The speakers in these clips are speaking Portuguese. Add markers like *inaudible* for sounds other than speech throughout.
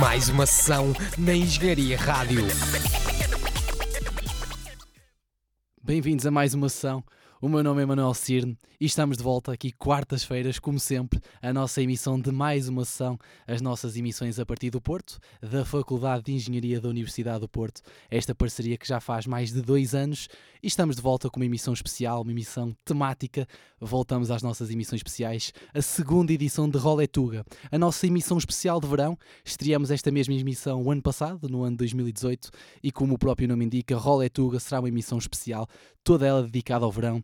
Mais uma sessão na Engenharia Rádio. Bem-vindos a mais uma sessão. O meu nome é Manuel Cirne e estamos de volta aqui quartas-feiras, como sempre, a nossa emissão de mais uma sessão, as nossas emissões a partir do Porto, da Faculdade de Engenharia da Universidade do Porto. Esta parceria que já faz mais de dois anos e estamos de volta com uma emissão especial, uma emissão temática. Voltamos às nossas emissões especiais, a segunda edição de Roletuga, a nossa emissão especial de verão. Estreamos esta mesma emissão o ano passado, no ano de 2018, e como o próprio nome indica, Roletuga será uma emissão especial, toda ela dedicada ao verão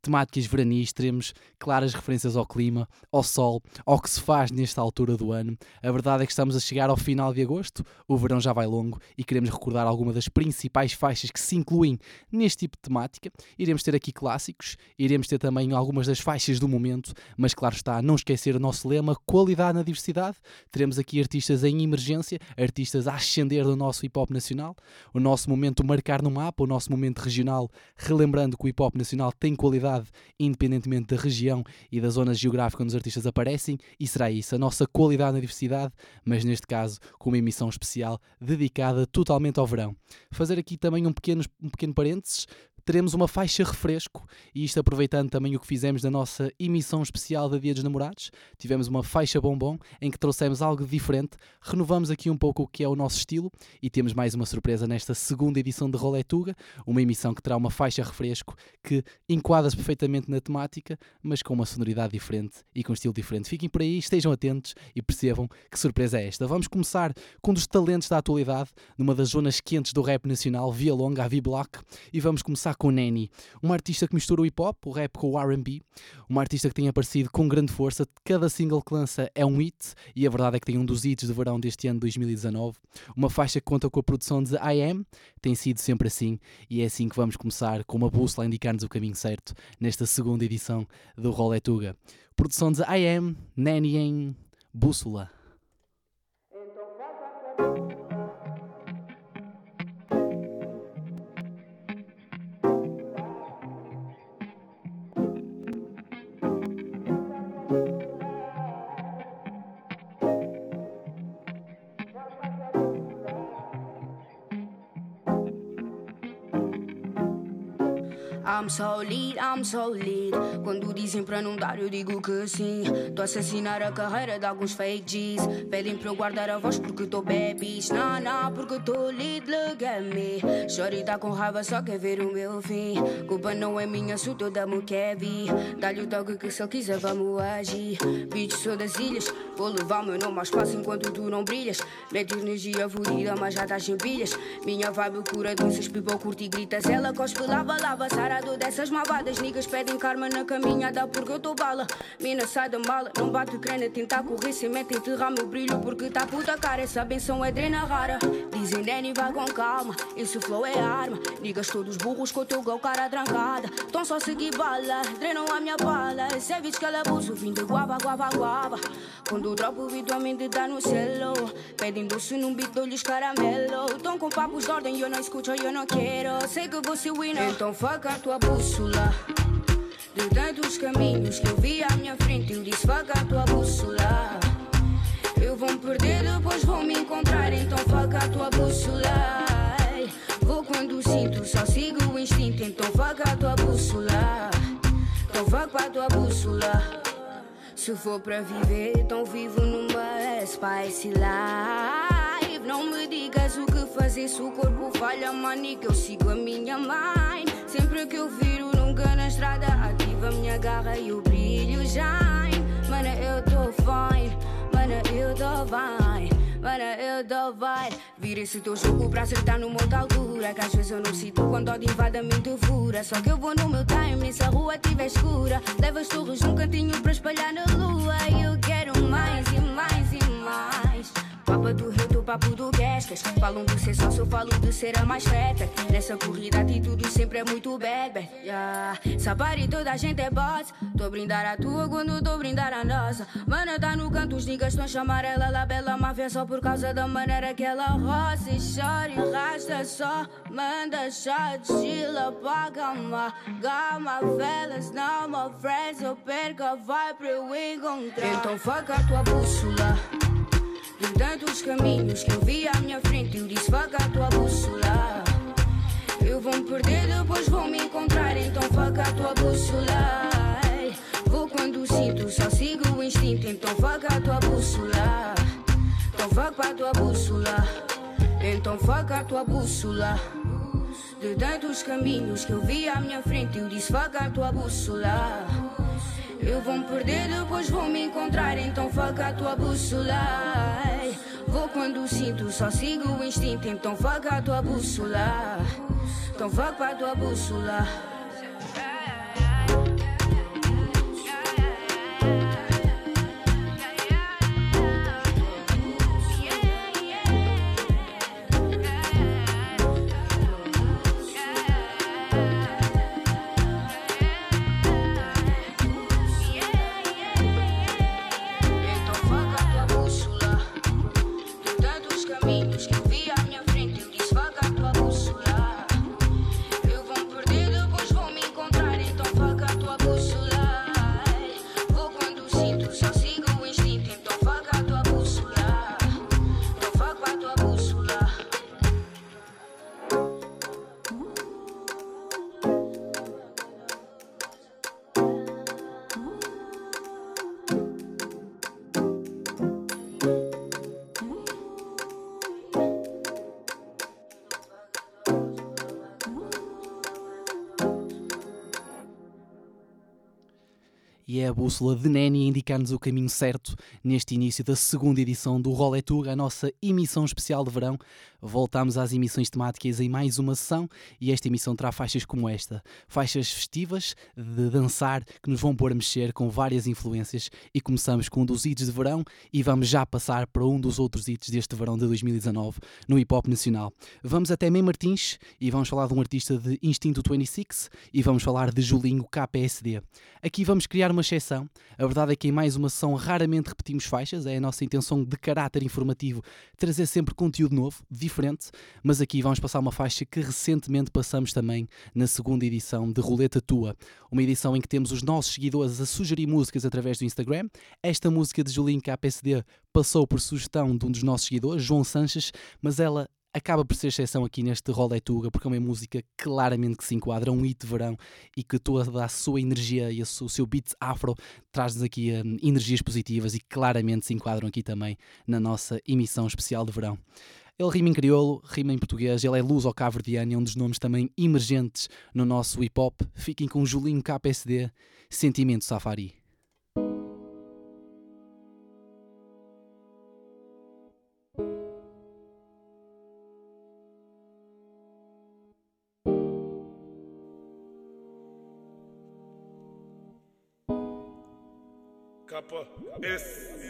temáticas veranis, teremos claras referências ao clima, ao sol, ao que se faz nesta altura do ano. A verdade é que estamos a chegar ao final de agosto, o verão já vai longo e queremos recordar algumas das principais faixas que se incluem neste tipo de temática. Iremos ter aqui clássicos, iremos ter também algumas das faixas do momento, mas claro está, não esquecer o nosso lema, qualidade na diversidade. Teremos aqui artistas em emergência, artistas a ascender do nosso hip hop nacional, o nosso momento marcar no mapa, o nosso momento regional, relembrando que o hip hop nacional tem qualidade qualidade, independentemente da região e da zona geográfica onde os artistas aparecem, e será isso, a nossa qualidade na diversidade, mas neste caso com uma emissão especial dedicada totalmente ao verão. Fazer aqui também um pequeno, um pequeno parênteses, teremos uma faixa refresco, e isto aproveitando também o que fizemos na nossa emissão especial da Dia dos Namorados. Tivemos uma faixa bombom em que trouxemos algo diferente, renovamos aqui um pouco o que é o nosso estilo e temos mais uma surpresa nesta segunda edição de Roletuga, uma emissão que terá uma faixa refresco que enquadra-se perfeitamente na temática, mas com uma sonoridade diferente e com um estilo diferente. Fiquem por aí, estejam atentos e percebam que surpresa é esta. Vamos começar com um dos talentos da atualidade, numa das zonas quentes do rap nacional, Via Longa, a V-Block, e vamos começar com Nanny, uma artista que mistura o hip hop, o rap com o RB, uma artista que tem aparecido com grande força. Cada single que lança é um hit, e a verdade é que tem um dos hits de verão deste ano 2019. Uma faixa que conta com a produção de I Am, tem sido sempre assim, e é assim que vamos começar, com uma bússola a indicar-nos o caminho certo nesta segunda edição do Roletuga. Produção de I Am, Nanny em Bússola. I'm so I'm so. Quando dizem para não dar, eu digo que sim. Tô a assassinar a carreira de alguns fake G's. Pedem para eu guardar a voz porque tô babies. Nah, nah, porque tô lead, look at me. Shorty tá com raiva, só quer ver o meu fim. Culpa não é minha, sou toda Kevi. Dá-lhe o toque que se ele quiser, vamos agir. Bitch, sou das ilhas. Vou levar meu nome ao espaço enquanto tu não brilhas. Mete energia furida, mas já estás sem pilhas. Minha vibe cura doenças, pipa curte e gritas. Ela cospe, lava, lava, sarado dessas malvadas. Niggas pedem karma na caminhada porque eu tô bala. Mina sai da mala, não bate crena, tentar correr sem meta, enterrar meu brilho porque tá puta cara. Essa benção é drena rara. Dizem Danny, vai com calma, esse flow é arma. Niggas todos burros com o teu gol, cara trancada. Tão só seguir bala, drenam a minha bala. Esse é que ela abuso, vim de guava, guava, guava. Dropo o vídeo, a dá no celo. Pedem doce num beat, dou-lhes caramelo. Tão com papos de ordem, eu não escuto, eu não quero. Sei que você winner, então fuck a tua bússola. De tantos caminhos que eu vi à minha frente, eu disse: Faca a tua bússola. Eu vou me perder, depois vou me encontrar, então faca a tua bússola. Vou quando sinto, só sigo o instinto, então faca a tua bússola. Então faca a tua bússola. Se for para viver, então vivo numa spice life. Não me digas o que fazer se o corpo falha, mani, que eu sigo a minha mind. Sempre que eu viro, nunca na estrada, ativa a minha garra e o brilho shine. Mana, eu tô fine, mana, eu tô fine. Mana, eu tô fine. Vira esse teu jogo pra acertar no monte altura. Que às vezes eu não sinto quando ódio invade a mente fura. Só que eu vou no meu time, nessa rua tiver escura. Leva as torres num cantinho pra espalhar na lua. E eu quero mais e mais e mais. Papa tua do do papo do Guescas. Falam do ser sócio, falo de ser a mais feta. Nessa corrida, atitude sempre é muito bad. Yeah. Sabari, toda a gente é boss. Tô brindar a tua quando tô brindar a nossa. Mana tá no canto, os niggas estão chamar ela La Bela Máfia só por causa da maneira que ela roça e chora e rasta só. Manda shot, chila pra calmar. Gama, velas, não, my friends, eu perca, vai eu encontrar. Então fuck a tua bússola. Tantos caminhos que eu vi à minha frente, eu disse fuck a tua bússola. Eu vou me perder, depois vou me encontrar, então fuck a tua bússola. Vou quando sinto, só sigo o instinto, então fuck a tua bússola. Então fuck pra tua bússola. Então fuck a tua bússola. De tantos caminhos que eu vi à minha frente, eu disse fuck a tua bússola. Eu vou me perder, depois vou me encontrar, então fuck a tua bússola. Vou quando sinto, só sigo o instinto, então fuck a tua bússola. Então fuck pra tua bússola. Bússola de Neni a indicar-nos o caminho certo neste início da segunda edição do Rolé Tour, a nossa emissão especial de verão. Voltamos às emissões temáticas em mais uma sessão e esta emissão terá faixas como esta. Faixas festivas de dançar que nos vão pôr a mexer com várias influências e começamos com um dos hits de verão e vamos já passar para um dos outros hits deste verão de 2019 no hip hop nacional. Vamos até Mem Martins e vamos falar de um artista de Instinto 26 e vamos falar de Julinho KPSD. Aqui vamos criar uma exceção. A verdade é que em mais uma sessão raramente repetimos faixas, é a nossa intenção de caráter informativo trazer sempre conteúdo novo, mas aqui vamos passar uma faixa que recentemente passamos também na segunda edição de Roleta Tua, uma edição em que temos os nossos seguidores a sugerir músicas através do Instagram. Esta música de Julinho KPSD passou por sugestão de um dos nossos seguidores, João Sanches, mas ela acaba por ser exceção aqui neste Rolé Tuga, porque é uma música claramente que se enquadra, um hit de verão e que toda a sua energia e o seu beat afro traz-nos aqui hum, energias positivas e claramente se enquadram aqui também na nossa emissão especial de verão. Ele rima em crioulo, rima em português, ele é luz ao cabo-verdiano e é um dos nomes também emergentes no nosso hip hop. Fiquem com Julinho KPSD, Sentimento Safari. Capa S.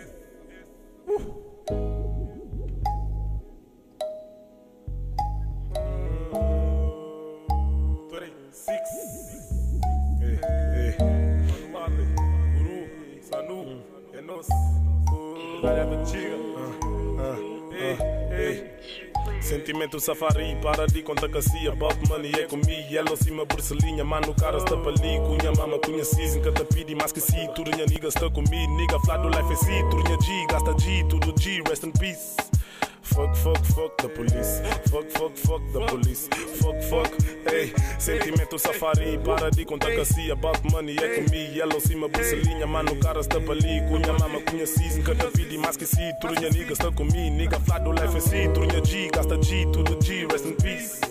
Sentimento safari, para de conta cacia Bob money é comigo, yellow cima burselinha Mano, cara está ali, cunha mama Cunha season, que te pedi mais que si. Turinha nigga está comigo, nigga flat do life é si. Turinha G, gasta G, tudo G, rest in peace Fuck, fuck, fuck the police. Fuck, fuck, fuck the police. Fuck, fuck, ei. Sentimento safari, para de contar cacia. About money é comigo. Yellow cima, burselinha. Mano, cara está ali. Cunha mama, cunha season. Cada pedi mais que si. Trunha nigga está comigo. Nigga flat do life é si. Trunha G, gasta G, tudo G. Rest in peace.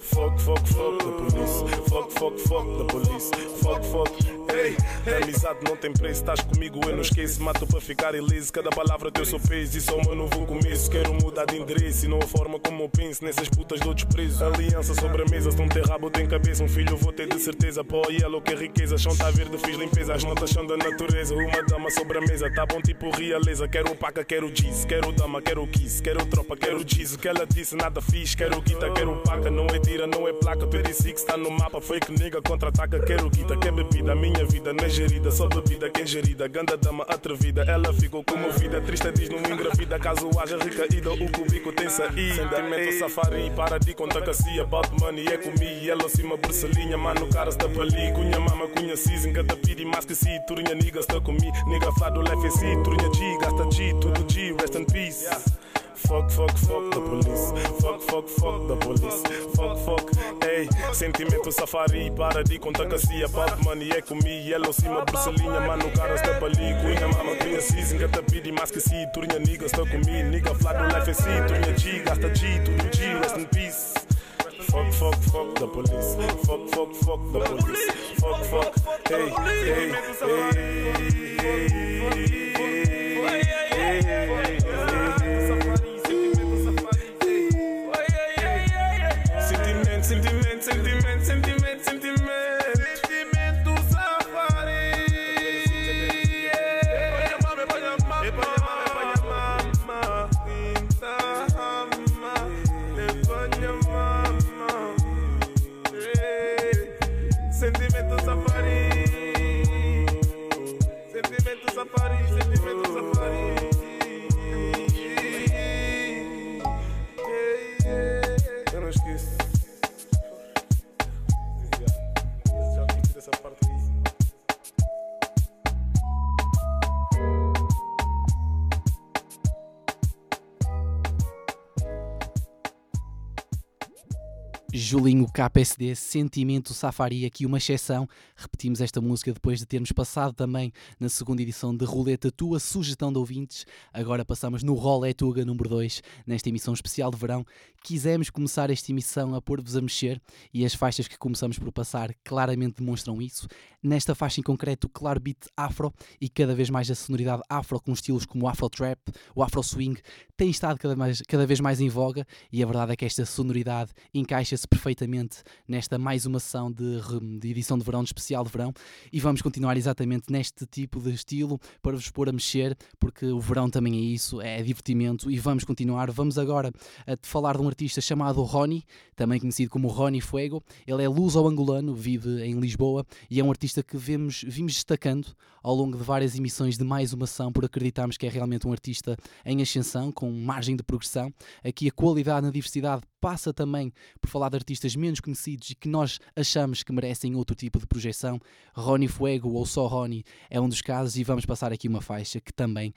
Fuck, fuck, fuck the police. Fuck, fuck, fuck the police. Fuck, fuck, Ei, amizade não tem preço, estás comigo, eu não esqueço. Mato para ficar ileso, cada palavra teu sou peso. É o meu novo começo. Quero mudar de endereço e não a forma como eu penso. Nessas putas dou desprezo. Aliança sobre a mesa, se não tem rabo, tem cabeça. Um filho vou ter de certeza. Pó yellow, que é riqueza. Chão tá verde, fiz limpeza. As notas são da natureza. Uma dama sobre a mesa, tá bom tipo realeza. Quero paca, quero jeans. Quero dama, quero kiss. Quero tropa, quero jeans. O que ela disse, nada fiz. Quero guita, quero paca. Não é tira, não é placa. Tu disse que está no mapa. Fake nigga, contra-ataca. Quero guita, quer bebida. Minha vida não é gerida. Só bebida que é gerida. Ganda dama atrevida. Ela ficou comovida. Triste diz não engravida. Caso haja recaída, o cubico tem saída. Sentimento safari. Para de contar se about money é comigo. Ela cima burselinha. Mano, cara está pali. Cunha mama, cunha season. Cada pidi mais que si. Turinha nigga está comigo. Nigga flado, life é si. Turinha G. Gasta G. Tudo G. Rest in peace. Fuck, fuck, fuck the police. Fuck, fuck, fuck the police. Fuck, fuck, ei. Sentimento safari. Para de contar se about money é comigo. Yellow cima, burselinha. Mano, cara está ali. Cunha mama, cunha season. Gata pidi mais que si. Turinha nigga está comigo. Nigga flado, life é si. Turinha G. Gasta G. Tudo G. Rest in peace. Fuck, fuck, fuck the police. Fuck, fuck, fuck the police. Fuck, fuck, hey, hey, Sentimento, Julinho KPSD, Sentimento Safari, aqui uma exceção. Repetimos esta música depois de termos passado também na segunda edição de Roleta Tua, sugestão de ouvintes. Agora passamos no Rolé Tuga número 2, nesta emissão especial de verão. Quisemos começar esta emissão a pôr-vos a mexer e as faixas que começamos por passar claramente demonstram isso. Nesta faixa em concreto, claro beat afro e cada vez mais a sonoridade afro com estilos como o afro trap, o afro swing, tem estado cada, mais, cada vez mais em voga e a verdade é que esta sonoridade encaixa-se perfeitamente nesta mais uma sessão de, de edição de verão, de especial de verão e vamos continuar exatamente neste tipo de estilo para vos pôr a mexer porque o verão também é isso, é divertimento e vamos continuar. Vamos agora a falar de um artista chamado Rony, também conhecido como Rony Fuego. Ele é luso-angolano, vive em Lisboa e é um artista que vemos, vimos destacando ao longo de várias emissões de mais uma ação por acreditarmos que é realmente um artista em ascensão, com margem de progressão. Aqui a qualidade na diversidade passa também por falar de artistas menos conhecidos e que nós achamos que merecem outro tipo de projeção. Rony Fuego ou só Rony é um dos casos e vamos passar aqui uma faixa que também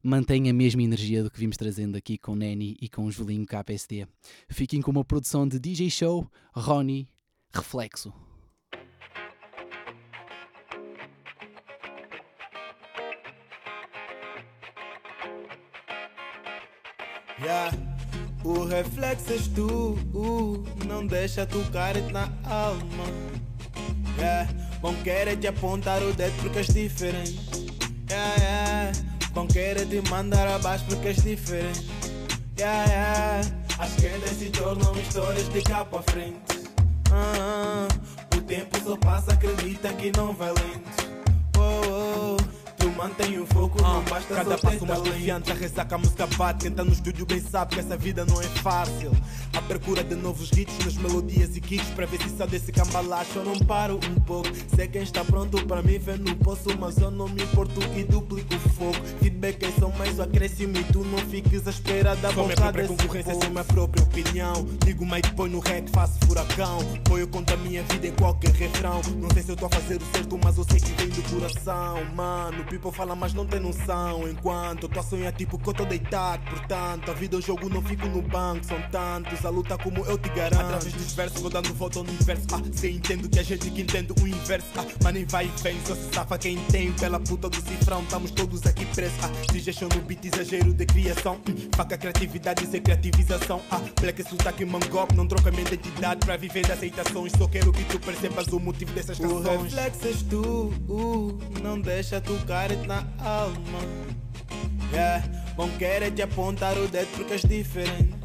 mantém a mesma energia do que vimos trazendo aqui com Neni e com Julinho KPSD. Fiquem com uma produção de DJ Show, Rony, Reflexo. Yeah. O reflexo tu, uh, não deixa tocar na alma. Yeah. Vão querer te apontar o dedo porque és diferente. Yeah, yeah. Vão querer te mandar abaixo porque és diferente. Yeah, yeah. As quedas se tornam histórias de cá para frente. Ah. O tempo só passa, acredita que não vai lento. Tu mantém o foco, não basta Cada passo mais confiante, a ressaca a música bate. Quem tá no estúdio bem sabe que essa vida não é fácil. À procura de novos hits nas melodias e kicks. Para ver se sai desse cambalacho eu não paro um pouco. Sei quem está pronto para mim ver no poço, mas eu não me importo e duplico o fogo. Feedback é só mais o acréscimo e tu não fiques à espera da Sou minha vontade própria desse concorrência, sou minha própria opinião. Digo mate, põe no rec, faço furacão. Põe eu conto a minha vida em qualquer refrão. Não sei se eu tô a fazer o certo, mas eu sei que vem do coração. Mano, people fala, mas não tem noção. Enquanto eu tô a sonhar, tipo que eu tô deitado. Portanto, a vida é um jogo, não fico no banco. São tantos luta como eu te garanto. Através dos versos vou dando volta ao universo. Ah, cê entendo que a gente que entende o inverso. Ah, mas nem vai e vem, só se safa quem tem. Pela puta do cifrão, estamos todos aqui presos. Ah, sugestão no beat, exagero de criação. Hum, faca criatividade sem creativização. Ah, black sotaque mangop, não troca minha identidade para viver de aceitações. Só quero que tu percebas o motivo dessas O canções. reflexo és tu, uh, não deixa tocar-te na alma. Yeah, vão querer te apontar o dedo porque és diferente.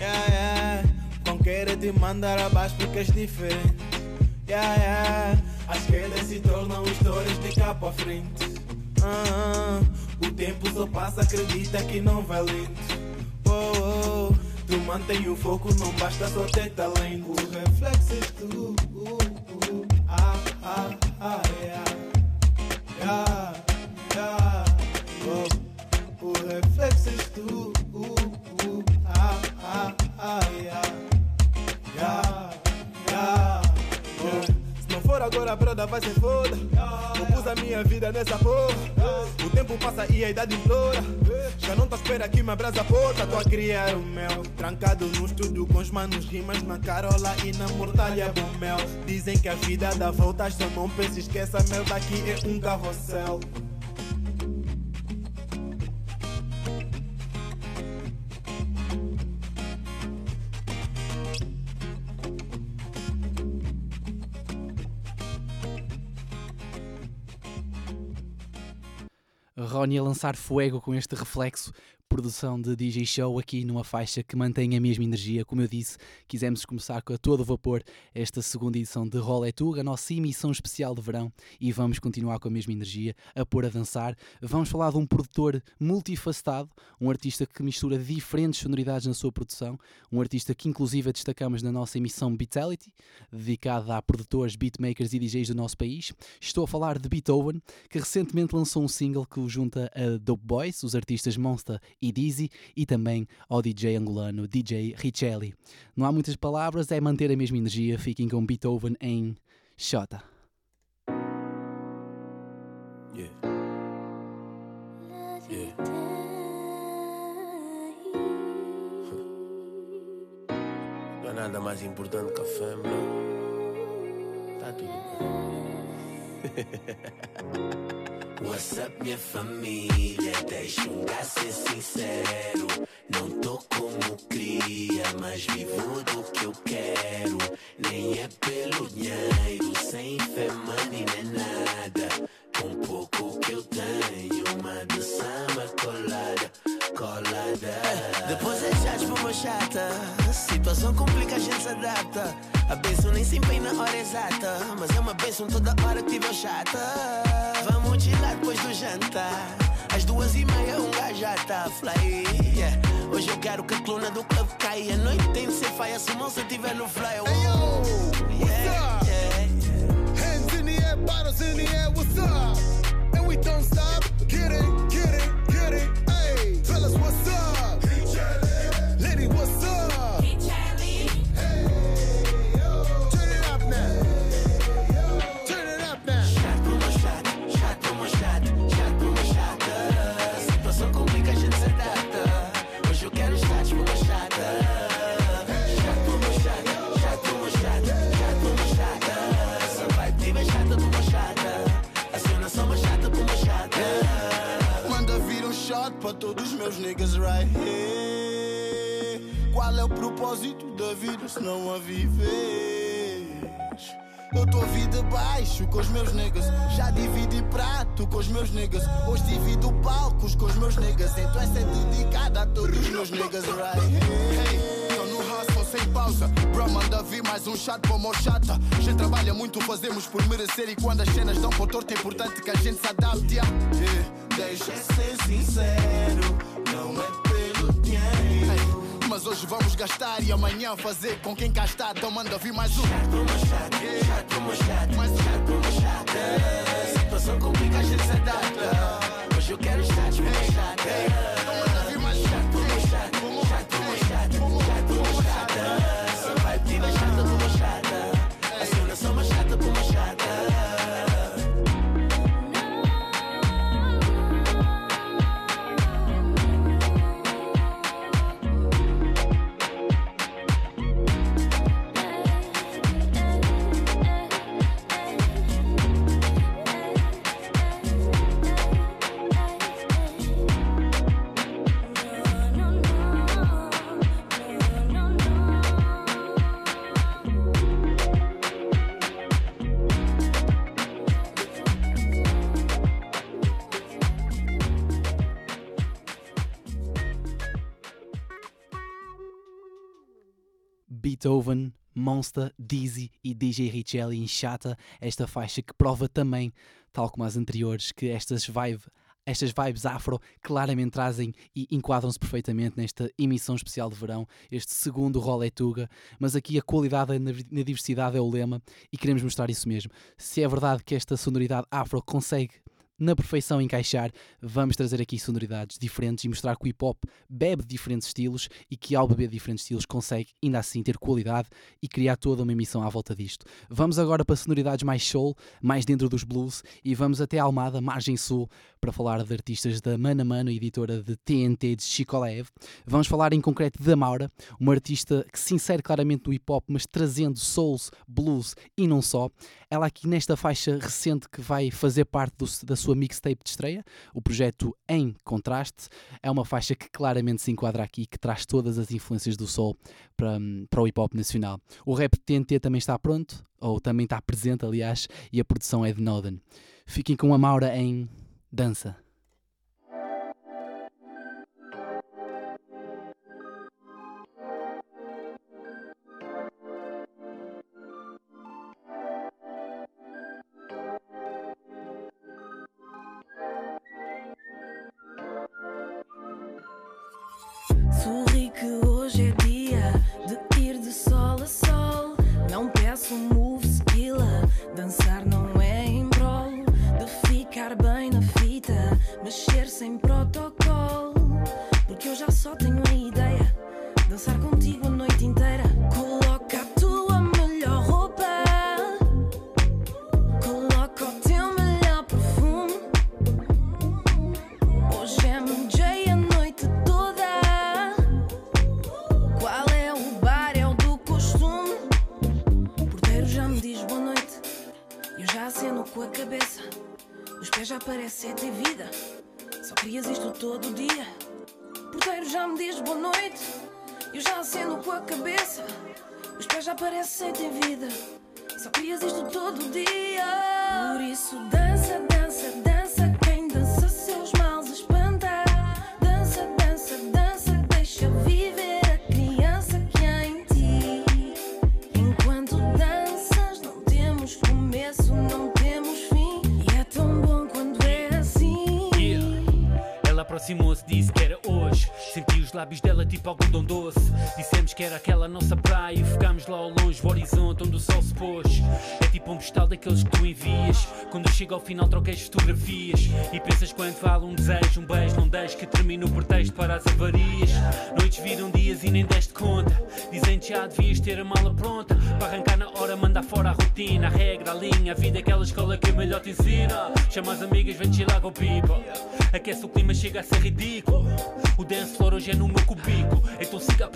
Yeah, yeah, vão querer te mandar abaixo porque és diferente. Yeah, yeah, as quedas se tornam histórias de cá para frente. Ah, ah, o tempo só passa, acredita que não vai lento. Oh, oh, tu mantém o foco, não basta só ter talento. O reflexo és tu, uh, uh, ah, ah, ah, yeah. Yeah, yeah, oh, o reflexo és tu, Se não for agora, broda vai ser foda. Eu pus a minha vida nessa porra. O tempo passa e a idade implora. Já não à espera que me abraça a porta. Tô a criar o meu. Trancado no estúdio com os manos, rimas na carola e na mortalha bom mel. Dizem que a vida dá voltas, só não pense, esqueça, meu daqui é um carrossel. Ronnie a lançar fuego com este reflexo, produção de DJ Show aqui numa faixa que mantém a mesma energia. Como eu disse, quisemos começar com a todo vapor esta segunda edição de Rolé Tuga, a nossa emissão especial de verão, e vamos continuar com a mesma energia, a pôr a dançar. Vamos falar de um produtor multifacetado, um artista que mistura diferentes sonoridades na sua produção, um artista que inclusive destacamos na nossa emissão Beatality, dedicada a produtores, beatmakers e DJs do nosso país. Estou a falar de Beethoven, que recentemente lançou um single que o junta a Dope Boys, os artistas Monster e Dizzy, e também ao DJ angolano DJ Richelli. Não há muitas palavras, é manter a mesma energia. Fiquem com Beethoven em Xota. Yeah. Yeah. Não há nada mais importante que a fé, bro. Tá tudo bem. *laughs* What's up, minha família? Deixa-me ser sincero. Não tô como queria, mas vivo do que eu quero. Nem é pelo dinheiro, sem fé, money, nem nada. Com pouco que eu tenho, uma de samba colada, colada. Depois é chato por uma chata. Situação complica, a gente se adapta. A benção nem sempre vem na hora exata. Mas é uma benção toda hora que tiver chata. Vamos tirar depois do jantar. Às duas e meia, um gajo já tá fly. Yeah. Hoje eu quero que a coluna do clube caia. A noite tem de ser faia se não se tiver no fly. Oh. Yeah, yeah. Hands in the air, bottles in the air, what's up? And we don't stop. Get it, niggas right here. Qual é o propósito da vida se não a vives? Eu tô a vida baixo com os meus niggas. Já dividi prato com os meus niggas. Hoje divido palcos com os meus niggas. Então essa é dedicada a todos os meus niggas, right? Hustle sem pausa. Bro, manda vir mais um chat para o chata. Gente trabalha muito, fazemos por merecer. E quando as cenas dão para torto, é importante que a gente se adapte. yeah. Yeah. Deixa ser sincero, dinheiro. Mas hoje vamos gastar e amanhã fazer com quem cá está. Então manda vir mais um. Chato chata, chato por uma chata, Mais um. chato chata. Situação complica, a gente se adapta. Hoje eu quero chatos por uma chata. Beethoven, Monster, Dizzy e DJ Richelli em Chata, esta faixa que prova também, tal como as anteriores, que estas vibe estas vibes afro claramente trazem e enquadram-se perfeitamente nesta emissão especial de verão, este segundo Rolé Tuga, mas aqui a qualidade na diversidade é o lema e queremos mostrar isso mesmo. Se é verdade que esta sonoridade afro consegue na perfeição encaixar, vamos trazer aqui sonoridades diferentes e mostrar que o hip hop bebe diferentes estilos e que ao beber diferentes estilos consegue ainda assim ter qualidade e criar toda uma emissão à volta disto. Vamos agora para sonoridades mais soul, mais dentro dos blues e vamos até Almada, margem sul, para falar de artistas da Mana Mano, editora de TNT de Chicolev. Vamos falar em concreto da Maura, uma artista que se insere claramente no hip hop, mas trazendo souls, blues e não só. Ela aqui nesta faixa recente que vai fazer parte do, da sua mixtape de estreia, o projeto Em Contraste, é uma faixa que claramente se enquadra aqui, que traz todas as influências do soul para, para o hip hop nacional. O rap TNT também está pronto, ou também está presente, aliás, e a produção é de Noden. Fiquem com a Maura em dança.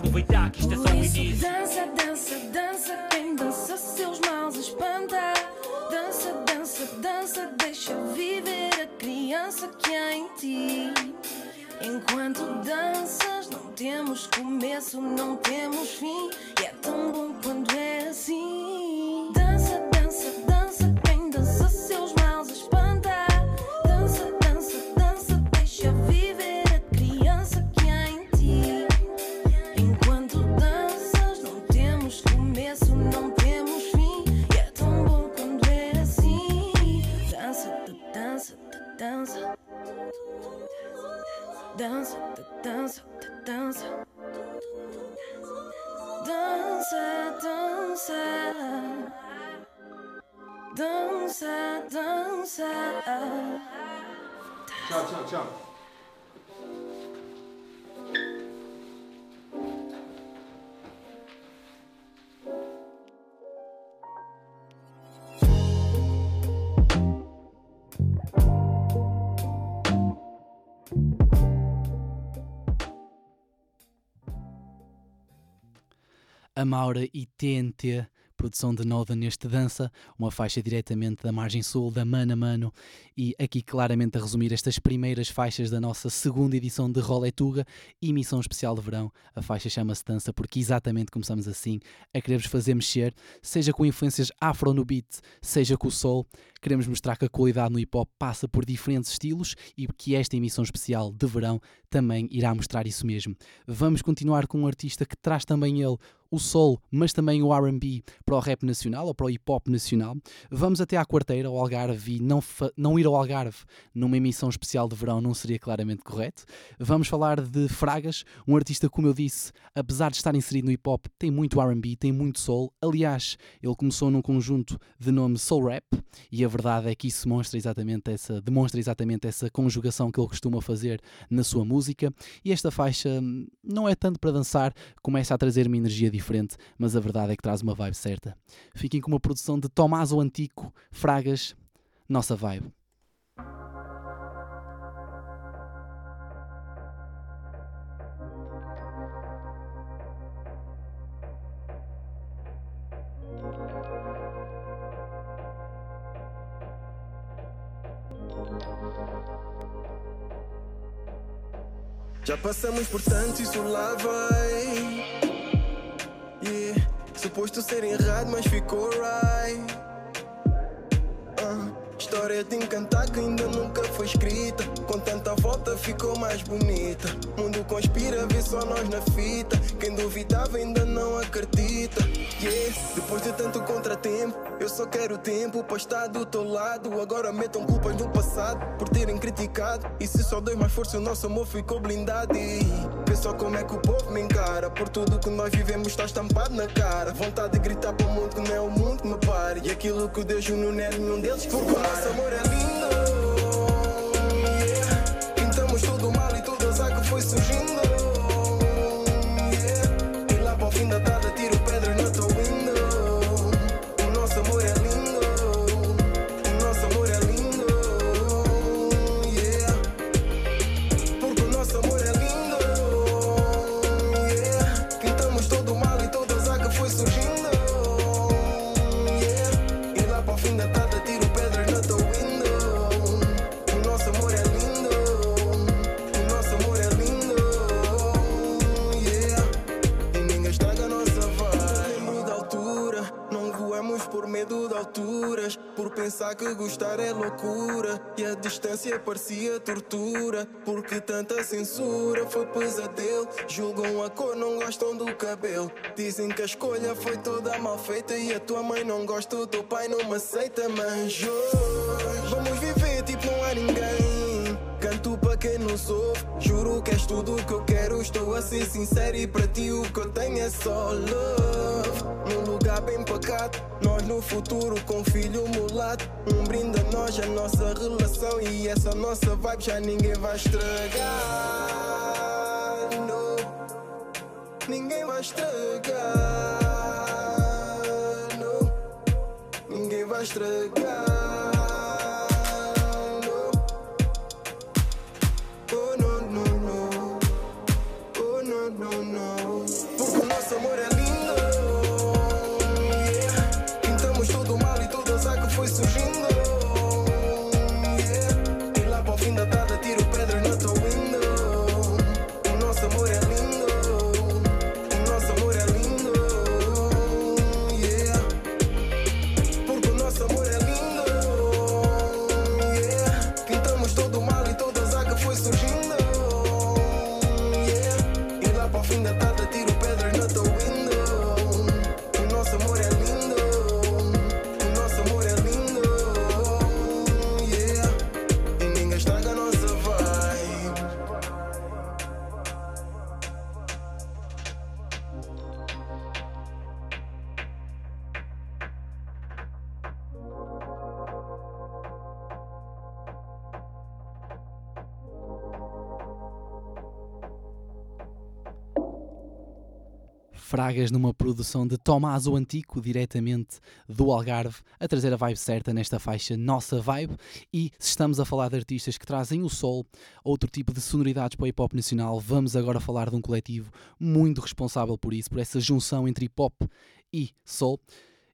Aproveitar que isto é só o início. Dança, dança, dança. Quem dança seus maus espanta. Dança, dança, dança. Deixa viver a criança que há em ti. Enquanto danças, não temos começo, não temos fim. E é tão bom quando é assim. Dança, dança, dança. Dança, dança. Tchau, tchau, tchau. a Maura e TNT, produção de Noda neste Dança, uma faixa diretamente da margem sul da Mana Mano, e aqui claramente a resumir estas primeiras faixas da nossa segunda edição de Roletuga, emissão especial de verão. A faixa chama-se Dança porque exatamente começamos assim a querer-vos fazer mexer, seja com influências afro no beat, seja com o soul, Queremos mostrar que a qualidade no hip hop passa por diferentes estilos e que esta emissão especial de verão também irá mostrar isso mesmo. Vamos continuar com um artista que traz também ele o soul, mas também o RB para o rap nacional ou para o hip hop nacional. Vamos até à quarteira, ao Algarve, e não, não ir ao Algarve numa emissão especial de verão não seria claramente correto. Vamos falar de Fragas, um artista, como eu disse, apesar de estar inserido no hip hop, tem muito RB, tem muito soul. Aliás, ele começou num conjunto de nome Soul Rap, e a verdade é que isso demonstra exatamente essa, demonstra exatamente essa conjugação que ele costuma fazer na sua música. E esta faixa hum, não é tanto para dançar, começa a trazer uma energia diferente diferente, mas a verdade é que traz uma vibe certa. Fiquem com uma produção de Tomás o Antico, Fragas, nossa vibe. Já passamos por tanto, isso lá vai. Suposto ser errado, mas ficou right. Uh, história de encantar que ainda nunca foi escrita. Com tanta volta ficou mais bonita. Mundo conspira, vê só nós na fita. Quem duvidava ainda não acredita. Depois de tanto contratempo, eu só quero tempo para estar do teu lado. Agora metam culpas no passado por terem criticado. E se só dois mais força, o nosso amor ficou blindado. E só como é que o povo me encara. Por tudo que nós vivemos está estampado na cara. Vontade de gritar para o mundo que não é o mundo que me pare. E aquilo que Deus uniu não é nenhum deles que Porque o nosso amor é lindo. Parecia tortura Porque tanta censura foi pesadelo Julgam a cor, não gostam do cabelo. Dizem que a escolha foi toda mal feita E a tua mãe não gosta, o teu pai não me aceita Mas hoje vamos viver tipo não há ninguém Canto para quem não sou Juro que és tudo o que eu quero Estou a ser sincero e para ti o que eu tenho é só love Num lugar bem pacato Nós no futuro com filho mulato Um brinde a nós, a nossa relação E essa nossa vibe já ninguém vai estragar no. Ninguém vai estragar no. Ninguém vai estragar Fragas numa produção de Tomás o Antico, diretamente do Algarve, a trazer a vibe certa nesta faixa Nossa Vibe. E se estamos a falar de artistas que trazem o sol, outro tipo de sonoridades para o hip hop nacional, vamos agora falar de um coletivo muito responsável por isso, por essa junção entre hip hop e soul.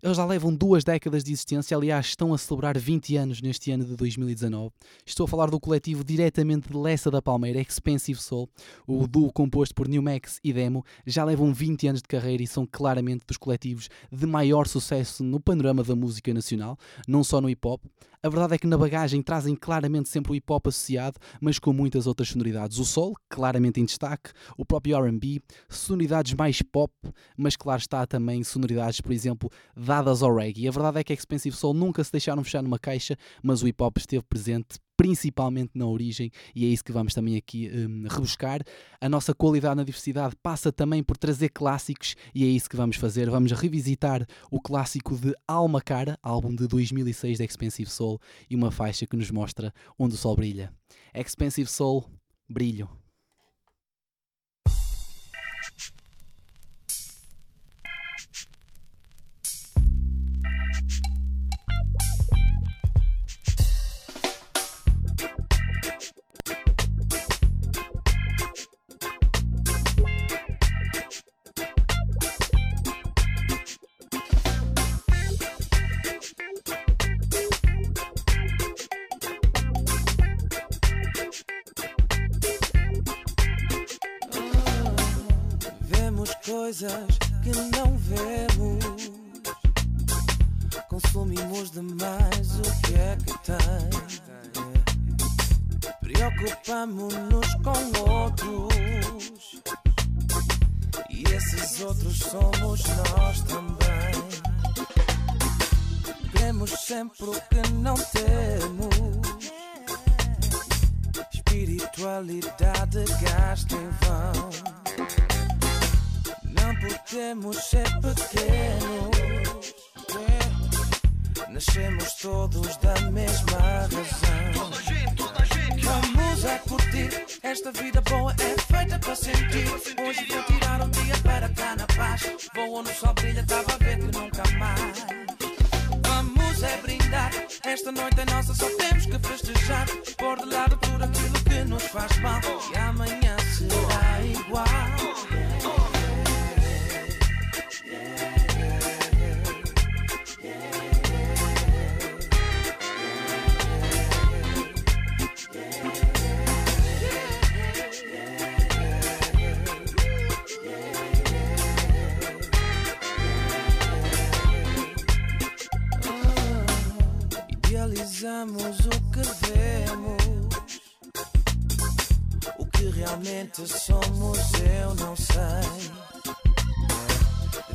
Eles já levam duas décadas de existência, aliás, estão a celebrar 20 anos neste ano de 2019. Estou a falar do coletivo diretamente de Lessa da Palmeira, Expensive Soul, o duo composto por New Max e Demo. Já levam 20 anos de carreira e são claramente dos coletivos de maior sucesso no panorama da música nacional, não só no hip hop. A verdade é que na bagagem trazem claramente sempre o hip hop associado, mas com muitas outras sonoridades. O soul, claramente em destaque, o próprio RB, sonoridades mais pop, mas claro está também sonoridades, por exemplo, dadas ao reggae. A verdade é que Expensive Soul nunca se deixaram fechar numa caixa, mas o hip hop esteve presente principalmente na origem, e é isso que vamos também aqui um, rebuscar. A nossa qualidade na diversidade passa também por trazer clássicos, e é isso que vamos fazer. Vamos revisitar o clássico de Alma Cara, álbum de 2006 da Expensive Soul, e uma faixa que nos mostra onde o sol brilha. Expensive Soul, brilho. Coisas que não vemos. Consumimos demais o que é que tem. Preocupamos-nos com outros. E esses outros somos nós também. Queremos sempre o que não temos. Espiritualidade gasta em vão podemos ser pequenos. Nascemos todos da mesma razão. Toda a gente, toda a gente. Vamos a curtir. Esta vida boa é feita para sentir. Hoje vou tirar um dia para cá na paz. Vou no sol brilha, estava a ver que nunca mais. Vamos é brindar. Esta noite é nossa, só temos que festejar. Pôr de lado tudo aquilo que nos faz mal. E amanhã será igual. Realmente somos, eu não sei.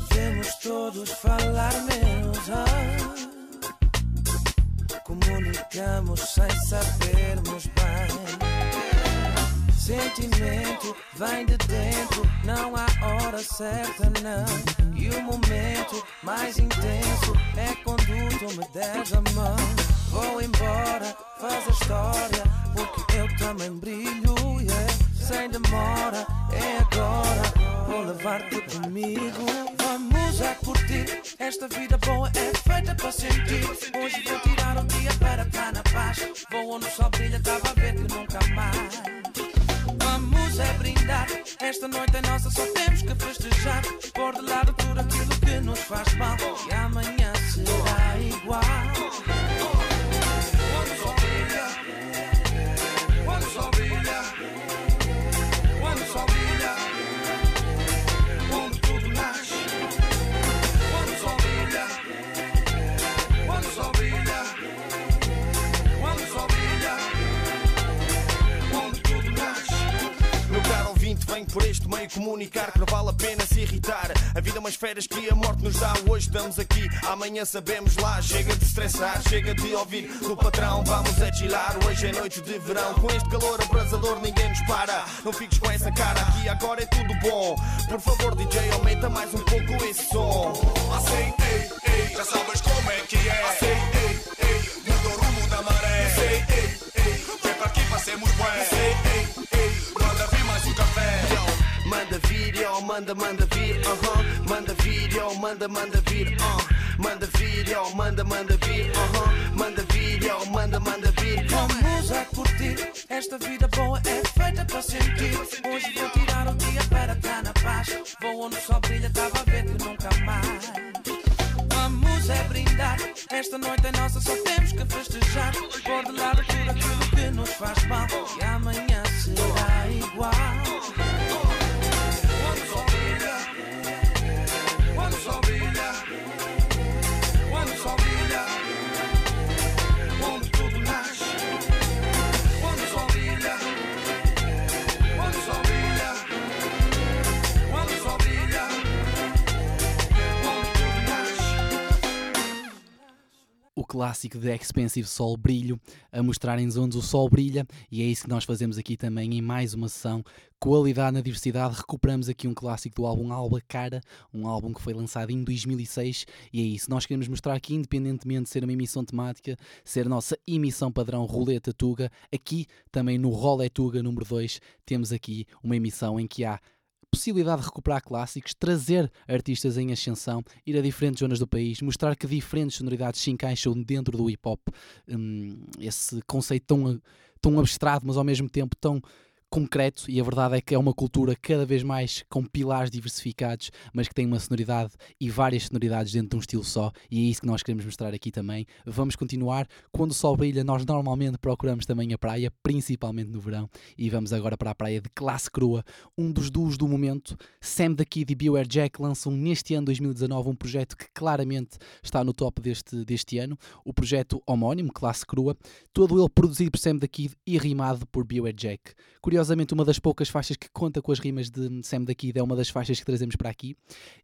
Devemos todos falar menos. Ah. Comunicamos sem sabermos bem. Sentimento vem de dentro, não há hora certa, não. E o momento mais intenso é quando me des a mão. Vou embora, faz a história, porque eu também brilho, yeah. Sem demora, é agora, vou levar-te comigo. Vamos a curtir, esta vida boa é feita para sentir. Hoje vou tirar um dia para cá na paz. Vou onde o sol brilha, estava a ver que nunca mais vamos é brindar. Esta noite é nossa, só temos que festejar. Pôr de lado tudo aquilo que nos faz mal. E amanhã meio comunicar que não vale a pena se irritar. A vida é umas férias que a morte nos dá. Hoje estamos aqui, amanhã sabemos lá. Chega de estressar, chega de ouvir do patrão. Vamos a chilar, hoje é noite de verão. Com este calor abrasador ninguém nos para. Não fiques com essa cara aqui, agora é tudo bom. Por favor, DJ, aumenta mais um pouco esse som. Assim, ei, ei, já sabes como manda yo, manda, manda vir, uh-huh. Manda yo, manda, manda vir, uh. Manda vir, yo, manda, manda vir, uh-huh. Manda yo, manda, manda vir. Vamos a curtir, esta vida boa é feita para sentir. Hoje vou tirar um dia para cá na paz. Vou onde o sol brilha, estava a ver que nunca mais. Vamos Esta noite é nossa, só temos que festejar. Pôr de lado tudo aquilo que nos faz mal. E amanhã clássico de Expensive Sol Brilho, a mostrarem-nos onde o sol brilha, e é isso que nós fazemos aqui também em mais uma sessão. Qualidade na diversidade, recuperamos aqui um clássico do álbum Alba Cara, um álbum que foi lançado em 2006, e é isso. Nós queremos mostrar que, independentemente de ser uma emissão temática, ser a nossa emissão padrão Roleta Tuga, aqui também no Rolé Tuga número 2, temos aqui uma emissão em que há possibilidade de recuperar clássicos, trazer artistas em ascensão, ir a diferentes zonas do país, mostrar que diferentes sonoridades se encaixam dentro do hip hop. Hum, esse conceito tão, tão abstrato, mas ao mesmo tempo tão concreto, e a verdade é que é uma cultura cada vez mais com pilares diversificados, mas que tem uma sonoridade e várias sonoridades dentro de um estilo só, e é isso que nós queremos mostrar aqui também. Vamos continuar. Quando o sol brilha, nós normalmente procuramos também a praia, principalmente no verão, e vamos agora para a praia de classe crua, um dos duos do momento. Sam the Kid e Beware Jack lançam neste ano 2019 um projeto que claramente está no top deste, deste ano, o projeto homónimo, classe crua, todo ele produzido por Sam the Kid e rimado por Beware Jack. Curiosamente, uma das poucas faixas que conta com as rimas de Sam the Kid é uma das faixas que trazemos para aqui.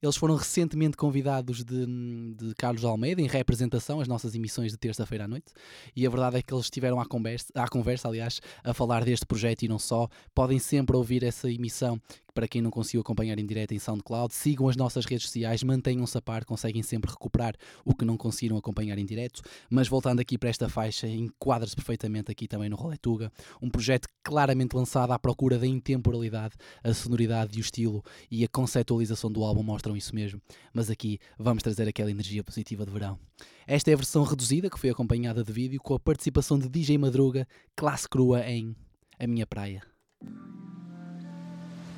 Eles foram recentemente convidados de, de Carlos Almeida em representação, as nossas emissões de terça-feira à noite, e a verdade é que eles estiveram à conversa, à conversa, aliás, a falar deste projeto e não só. Podem sempre ouvir essa emissão para quem não conseguiu acompanhar em direto em SoundCloud, sigam as nossas redes sociais, mantenham-se a par, conseguem sempre recuperar o que não conseguiram acompanhar em direto. Mas voltando aqui para esta faixa, enquadra-se perfeitamente aqui também no Roletuga, um projeto claramente lançado à procura da intemporalidade, a sonoridade e o estilo e a conceptualização do álbum mostram isso mesmo. Mas aqui vamos trazer aquela energia positiva de verão. Esta é a versão reduzida que foi acompanhada de vídeo com a participação de DJ Madruga, classe crua em A Minha Praia.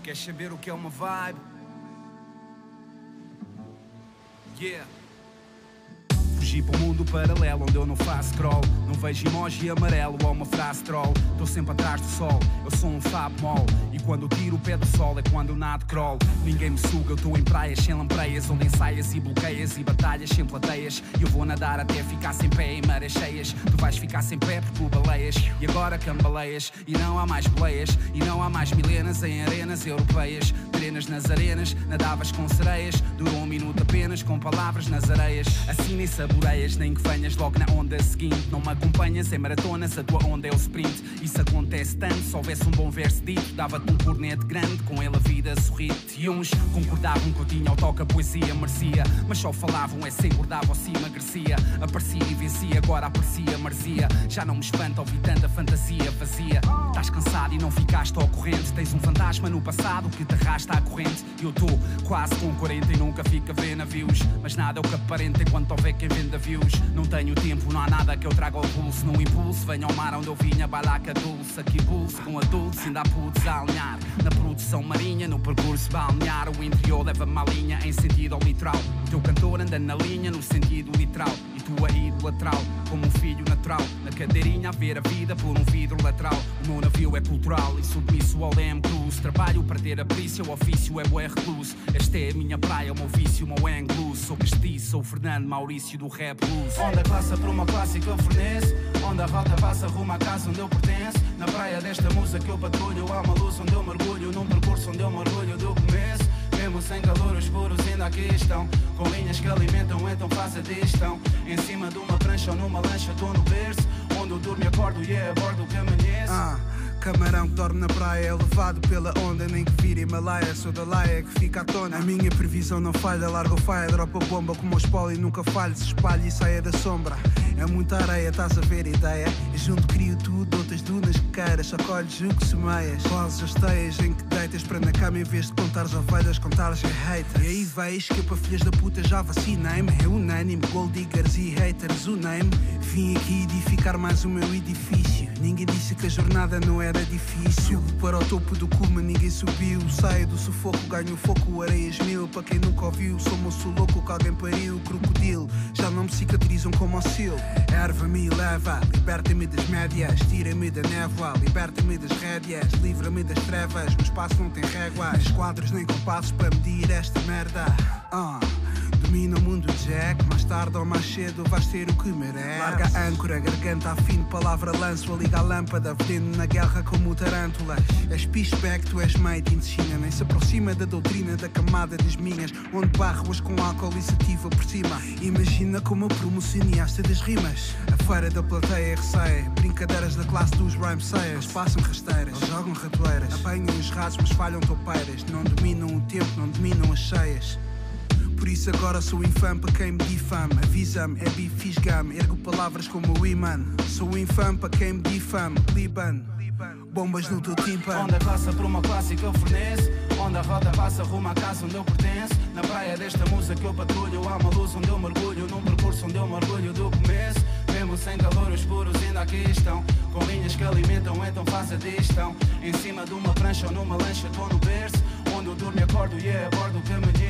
Quer saber o que é uma vibe? Yeah. Fugi para um mundo paralelo onde eu não faço scroll. Não vejo emoji amarelo ou uma frase troll. Estou sempre atrás do sol, eu sou um fab mol. E quando tiro o pé do sol é quando nado crawl. Ninguém me suga, eu estou em praias sem lampreias, onde ensaias e bloqueias e batalhas sem plateias. E eu vou nadar até ficar sem pé em marés cheias. Tu vais ficar sem pé porque tu baleias. E agora cambaleias, e não há mais boleias. E não há mais milenas em arenas europeias. Trenas nas arenas, nadavas com sereias. Durou um minuto apenas, com palavras nas areias. Assim nem nem que venhas logo na onda seguinte. Não me acompanhas em maratonas, a tua onda é o sprint. Isso acontece tanto, se houvesse um bom verso dito, dava-te um cornete grande, com ele a vida sorrite. E uns concordavam que eu tinha ao toque a poesia, merecia. Mas só falavam, é se engordava ou se emagrecia. Aparecia e vencia, agora aprecia, marzia. Já não me espanta ouvir tanta fantasia vazia. Estás cansado e não ficaste ao corrente. Tens um fantasma no passado que te arrasta à corrente. Eu estou quase com 40 e nunca fico a ver navios. Mas nada é o que aparenta enquanto houver quem views. Não tenho tempo, não há nada que eu traga ao pulso. Num impulso, venho ao mar onde eu vinha, balaca dulce. Aqui pulso com adultos, ainda há putos a alinhar. Na produção marinha, no percurso balnear. O interior leva-me à linha em sentido ao literal. O teu cantor anda na linha no sentido literal. Como um filho natural. Na cadeirinha a ver a vida por um vidro lateral. O meu navio é cultural e submisso ao leme cruz. Trabalho para ter a perícia, o ofício é bué recluso. Esta é a minha praia, o meu vício, o meu anglo. Sou castiço, sou Fernando Maurício do rap blues. Onde a classe por uma classe que eu forneço. Onde a rota passa rumo à casa onde eu pertenço. Na praia desta musa que eu patrulho, há uma luz onde eu mergulho. Num percurso onde eu mergulho do começo. Sem calor, os puros ainda aqui estão. Com linhas que alimentam, então faz a digestão. Em cima de uma prancha ou numa lancha, estou no berço. Onde eu durmo e acordo e é a bordo que amanheço. Ah, camarão que dorme na praia é levado pela onda, nem que vira Himalaia. Sou da laia que fica à tona. A minha previsão não falha, larga o faia, dropa bomba como o espólio nunca falha. Se espalha e saia da sombra. É muita areia, estás a ver ideia? Eu junto crio tudo, outras dunas que queiras, só colhes o que semeias. Vozes as teias em que deitas para na cama em vez de contares ovelhas, contares a haters. E aí vejo que eu para filhas da puta já vacinei-me. É unânime, gold diggers e haters, unânime. Vim aqui edificar mais o meu edifício. Ninguém disse que a jornada não é era difícil. Para o topo do cume ninguém subiu. Saio do sufoco, ganho foco, areias mil. Para quem nunca ouviu, sou moço louco que alguém pariu. Crocodilo, já não me cicatrizam como auxílio. Erva-me e leva, liberta-me das médias. Tira-me da névoa, liberta-me das rédeas. Livra-me das trevas, o espaço não tem réguas. Quadros nem compassos para medir esta merda. Ah. Domina o mundo Jack, mais tarde ou mais cedo vais ter o que merece. Larga a âncora, garganta afino, palavra lanço, a liga a lâmpada, veneno na guerra como tarântulas. És pishback, tu és made in China, nem se aproxima da doutrina da camada das minhas, onde barras com álcool e sativa por cima. Imagina como eu promocionaste das rimas. A feira da plateia receia, brincadeiras da classe dos rhyme sayers. Passam rasteiras, jogam ratoeiras, apanham os ratos, mas falham topeiras. Não dominam o tempo, não dominam as cheias. Por isso agora sou infame para quem me difama Avisa-me, é bifisgame Ergo palavras como o imã. Sou infame para quem me difama Liban Bombas no teu tímpano. Onda passa por uma classe que eu forneço. Onde a rota passa rumo à casa onde eu pertenço. Na praia desta música que eu patrulho Há uma luz onde eu mergulho. Num percurso onde eu mergulho do começo. Mesmo sem calor os puros ainda aqui estão. Com linhas que alimentam então faça distão Em cima de uma prancha ou numa lancha Estou no berço. Onde eu durmo e acordo e é a bordo que me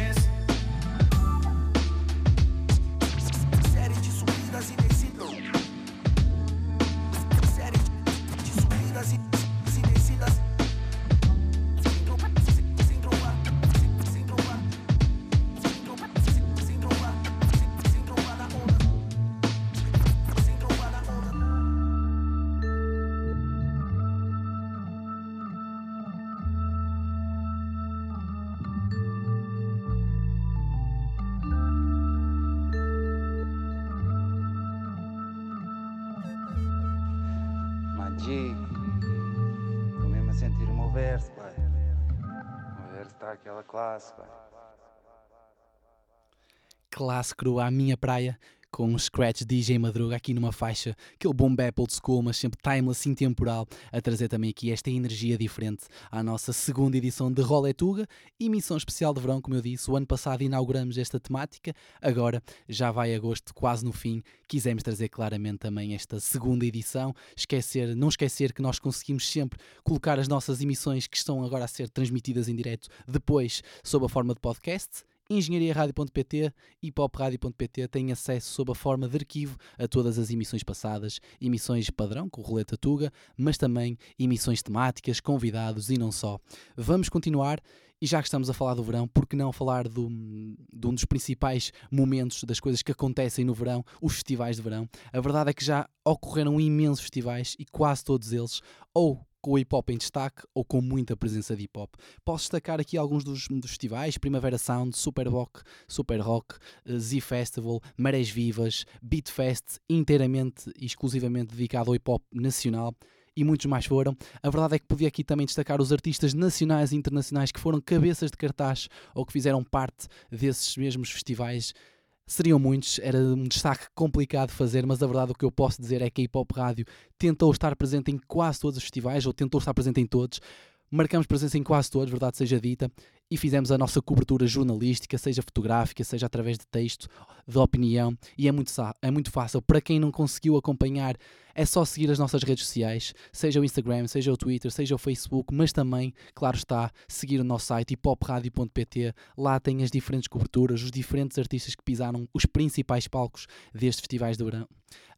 classe, pai. classe crua à minha praia, com um scratch DJ Madruga aqui numa faixa, aquele boom bap old school, mas sempre timeless, intemporal, a trazer também aqui esta energia diferente à nossa segunda edição de Roletuga, emissão especial de verão, como eu disse, o ano passado inauguramos esta temática, agora já vai agosto quase no fim, quisemos trazer claramente também esta segunda edição, esquecer, não esquecer que nós conseguimos sempre colocar as nossas emissões que estão agora a ser transmitidas em direto depois sob a forma de podcast, engenhariaradio.pt e popradio.pt têm acesso sob a forma de arquivo a todas as emissões passadas, emissões padrão com roleta Tuga, mas também emissões temáticas, convidados e não só. Vamos continuar e já que estamos a falar do verão, por que não falar do, de um dos principais momentos das coisas que acontecem no verão, os festivais de verão? A verdade é que já ocorreram imensos festivais e quase todos eles, ou com o hip hop em destaque ou com muita presença de hip hop. Posso destacar aqui alguns dos, dos festivais: Primavera Sound, Super Rock, Super Rock, eh, Z Festival, Marés Vivas, Beat Fest, inteiramente e exclusivamente dedicado ao hip hop nacional. E muitos mais foram. A verdade é que podia aqui também destacar os artistas nacionais e internacionais que foram cabeças de cartaz ou que fizeram parte desses mesmos festivais Seriam muitos, era um destaque complicado de fazer, mas a verdade o que eu posso dizer é que a Hip Hop Rádio tentou estar presente em quase todos os festivais, ou tentou estar presente em todos. Marcamos presença em quase todos, verdade seja dita, e fizemos a nossa cobertura jornalística, seja fotográfica, seja através de texto, de opinião, e é muito, é muito fácil. Para quem não conseguiu acompanhar, é só seguir as nossas redes sociais, seja o Instagram, seja o Twitter, seja o Facebook, mas também, claro está, seguir o nosso site hipopradio.pt. Lá tem as diferentes coberturas, os diferentes artistas que pisaram os principais palcos destes festivais de verão.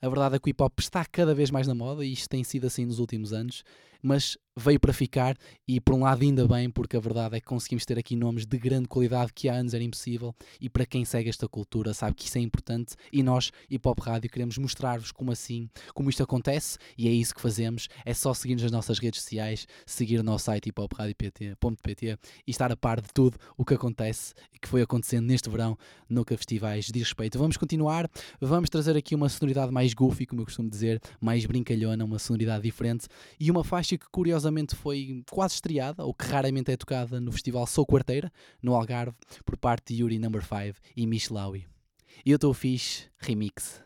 A verdade é que o hip hop está cada vez mais na moda e isto tem sido assim nos últimos anos, mas veio para ficar e por um lado ainda bem, porque a verdade é que conseguimos ter aqui nomes de grande qualidade que há anos era impossível. E para quem segue esta cultura sabe que isso é importante. E nós, Hip Hop Rádio, queremos mostrar-vos como assim, como isto acontece. E é isso que fazemos, é só seguir-nos nas nossas redes sociais, seguir o nosso site hiphopradio.pt e estar a par de tudo o que acontece e que foi acontecendo neste verão no que a festivais diz respeito. Vamos continuar, vamos trazer aqui uma sonoridade mais goofy, como eu costumo dizer, mais brincalhona, uma sonoridade diferente. E uma faixa que curiosamente foi quase estreada, ou que raramente é tocada no festival Sou Quarteira, no Algarve, por parte de Yuri Number 5 e Michelawi. Eu estou fixe, remix.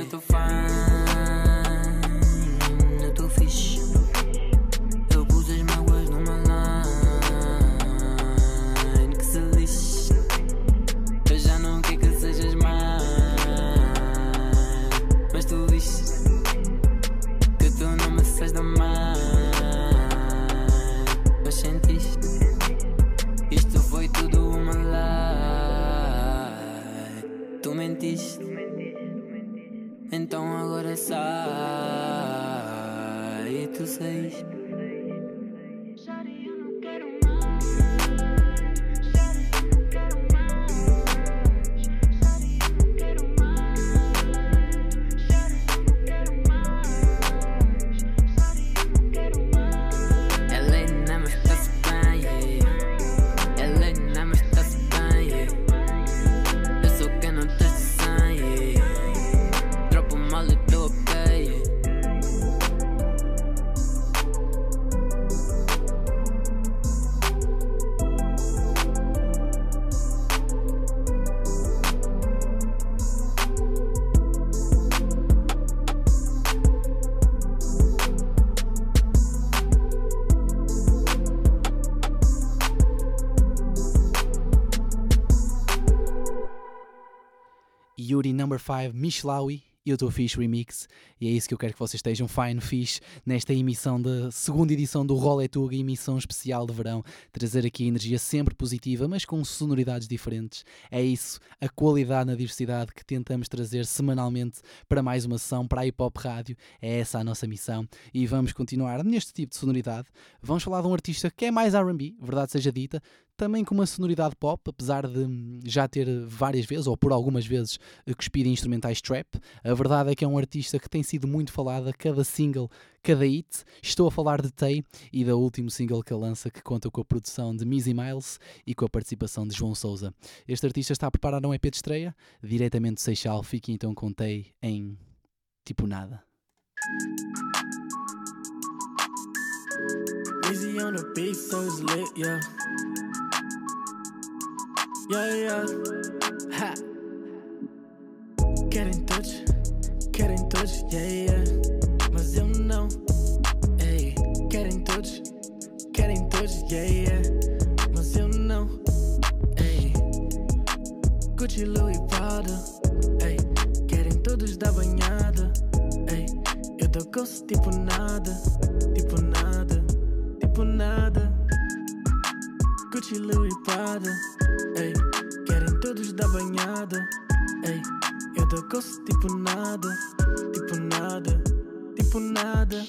Eu tô fine, Yuri Number 5 Mishlawi eu estou Fish Remix. E é isso que eu quero que vocês estejam fine fish nesta emissão da segunda edição do Roletuga, emissão especial de verão, trazer aqui energia sempre positiva, mas com sonoridades diferentes. É isso, a qualidade na diversidade que tentamos trazer semanalmente para mais uma sessão, para a Hip Hop Rádio, é essa a nossa missão. E vamos continuar neste tipo de sonoridade. Vamos falar de um artista que é mais R&B, verdade seja dita, também com uma sonoridade pop, apesar de hum, já ter várias vezes, ou por algumas vezes, eh, cuspido em instrumentais trap. A verdade é que é um artista que tem sido muito falado a cada single, cada hit. Estou a falar de Tay e da último single que lança, que conta com a produção de Missy Miles e com a participação de João Souza. Este artista está a preparar um EP de estreia, diretamente do Seixal. Fique então com Tay em tipo nada. Easy on the beat, so it's lit, yeah. Yeah, yeah. Ha. Querem todos, querem todos, yeah, yeah. Mas eu não, ei. Querem todos, querem todos, yeah, yeah. Mas eu não, ei. Gucci, Louis Prada, ei. Querem todos da banhada, ei. Eu dou gosto tipo nada, tipo nada, tipo nada. Gucci, Louis Prada, da banhada, ei. Eu dou gosto tipo nada, tipo nada, tipo nada.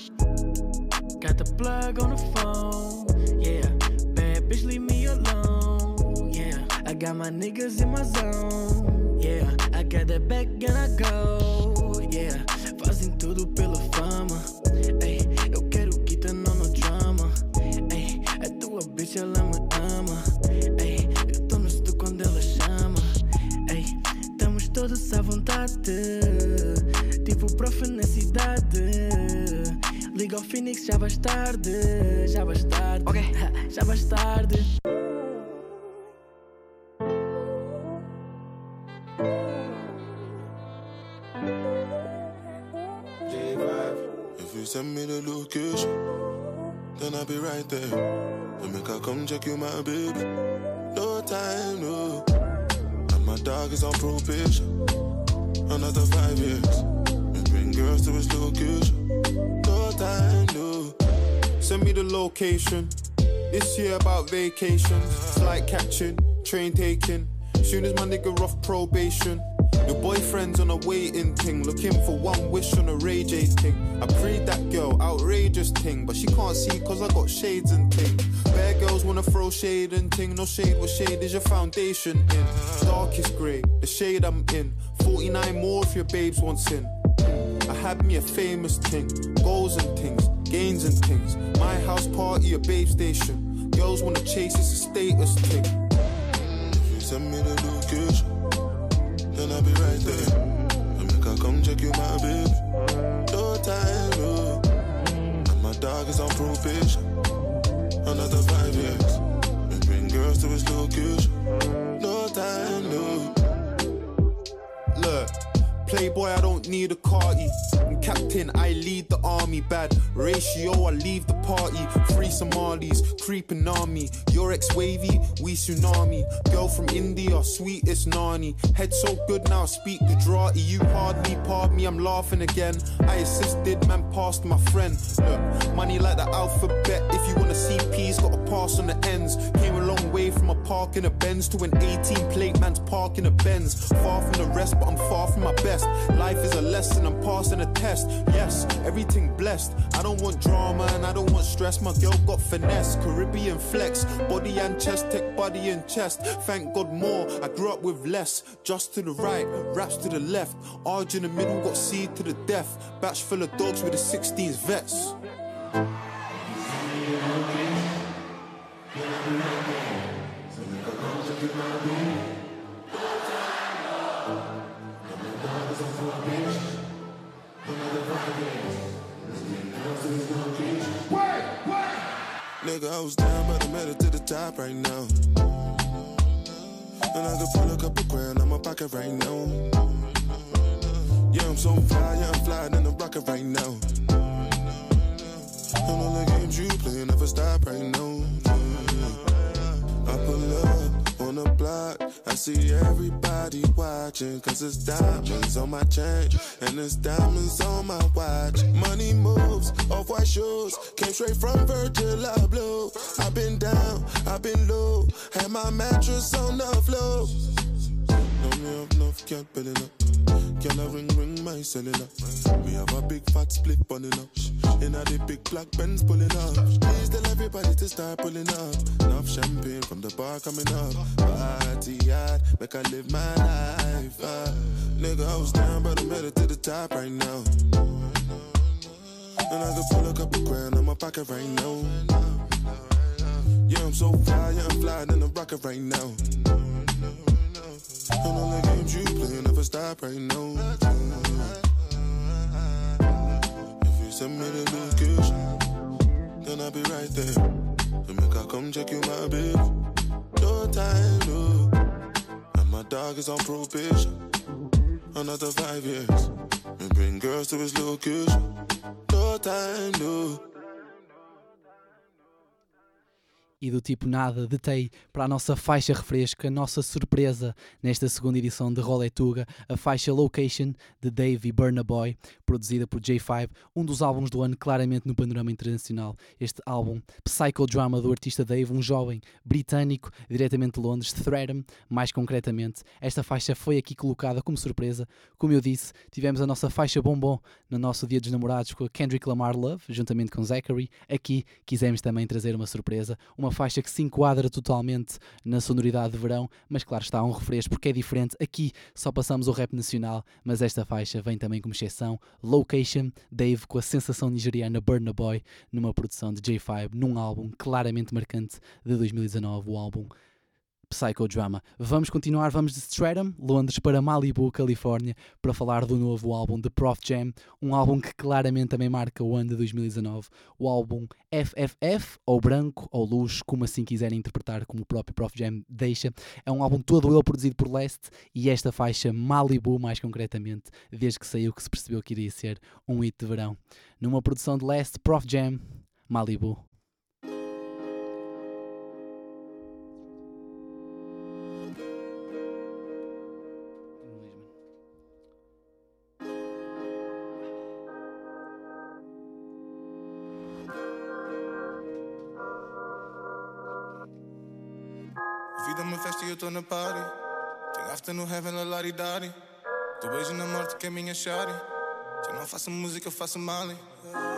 Got the plug on the phone, yeah. Bad bitch, leave me alone, yeah. I got my niggas in my zone, yeah. I got that back and I go, Phoenix, já vais tarde, já vais tarde, *laughs* já vais tarde. you send me the location, then I'll be right there. Then make I come check you, my baby. No time, no. And my dog is on probation. This year about vacations, flight catching, train taking. Soon as my nigga off probation. Your boyfriend's on a waiting thing, looking for one wish on a Ray J thing. I prayed that girl, outrageous thing, but she can't see cause I got shades and thing. Bad girls wanna throw shade and ting, no shade, what shade is your foundation in? Darkest grey, the shade I'm in. 49 more if your babes want sin. I had me a famous thing, goals and things, gains and things. My house party, a babe station. Girls wanna chase, it's a status thing. If you send me the location, then I'll be right there. And make I come check you, my baby. No time, no. And my dog is on probation. Another five years. And bring girls to his location. No time, no. Playboy, I don't need a carty. I'm captain, I lead the army. Bad ratio, I leave the party. Free Somalis, creeping me. Your ex wavy, we tsunami. Girl from India, sweetest nani. Head so good now, speak Gujarati. You hardly pardon me, I'm laughing again. I assisted, man, passed my friend. Look, money like the alphabet. If you wanna see P's, gotta pass on the ends. Came a long way from a park in a Benz to an 18 plate man's park in a Benz. Far from the rest, but I'm far from my best. Life is a lesson, I'm passing a test. Yes, everything blessed. I don't want drama and I don't want stress. My girl got finesse, Caribbean flex, body and chest, tech body and chest. Thank God more, I grew up with less. Just to the right, raps to the left. Arge in the middle, got seed to the death. Batch full of dogs with the 16s vets. I was down, but I made it to the top right now. And I could pull a couple grand on my pocket right now. Yeah, I'm so fly, yeah, I'm flying in the rocket right now. And all the games you play never stop right now. I pull up on the block, I see everybody watching. Cause it's diamonds on my chain, and it's diamonds on my watch. Money moves, off white shoes, came straight from Virgil Abloh. I've been down, I've been low, had my mattress on the floor. No, me have enough, can't build it up. Can I ring, ring my cellular? We have a big fat split bunning up. In a the big black Benz pulling up. Please tell everybody to start pulling up. Enough champagne from the bar coming up. Party hard, make I live my life. Uh, nigga, I was down, but I made it to the top right now. And I can pull a couple grand on my pocket right now. Yeah, I'm so fly, yeah, I'm flying in the rocket right now. And all the games you play never stop right now. If you send me the location, then I'll be right there. To make I come check you, my baby. No time, no. And my dog is on probation. Another five years. And bring girls to his location. No time, no. E do tipo nada de TEI para a nossa faixa refresca, a nossa surpresa nesta segunda edição de Roletuga, a faixa Location de Dave e Burna Boy, produzida por J5, um dos álbuns do ano claramente no panorama internacional. Este álbum, Psychodrama do artista Dave, um jovem britânico diretamente de Londres, Threadham, mais concretamente. Esta faixa foi aqui colocada como surpresa. Como eu disse, tivemos a nossa faixa bombom no nosso Dia dos Namorados com a Kendrick Lamar Love, juntamente com Zachary. Aqui quisemos também trazer uma surpresa, uma faixa que se enquadra totalmente na sonoridade de verão, mas claro está um refresco porque é diferente. Aqui só passamos o rap nacional, mas esta faixa vem também como exceção. Location, Dave com a sensação nigeriana Burna Boy, numa produção de J5, num álbum claramente marcante de 2019, o álbum Psychodrama. Vamos continuar, vamos de Stratham, Londres, para Malibu, Califórnia, para falar do novo álbum de Prof Jam, um álbum que claramente também marca o ano de 2019. O álbum FFF, ou Branco, ou Luz, como assim quiserem interpretar, como o próprio Prof Jam deixa. É um álbum todo ele produzido por Leste e esta faixa Malibu, mais concretamente, desde que saiu que se percebeu que iria ser um hit de verão. Numa produção de Leste, Prof Jam, Malibu. E tô na party. Tenho after no heaven, la lari dari. Tu beijo na morte que é minha shari. Se eu não faço música, eu faço mali. Tô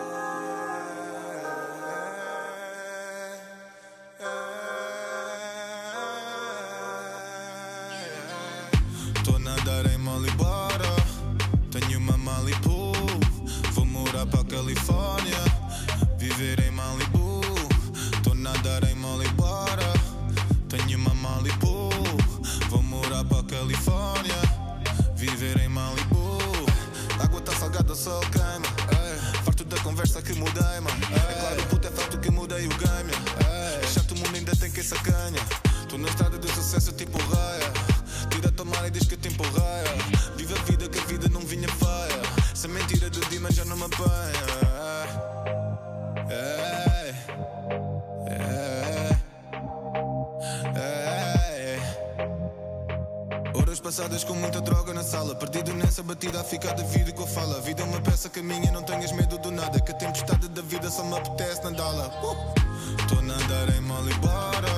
Horas passadas com muita droga na sala. Perdido nessa batida a ficar de vida que eu falo A vida é uma peça que minha, não tenhas medo do nada. Que a tempestade da vida só me apetece nadá-la uh! Tô a andar em Malibara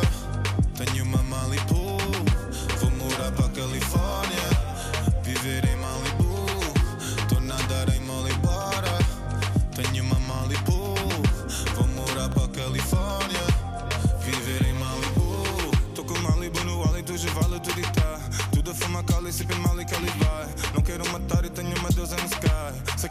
Tenho uma Malibu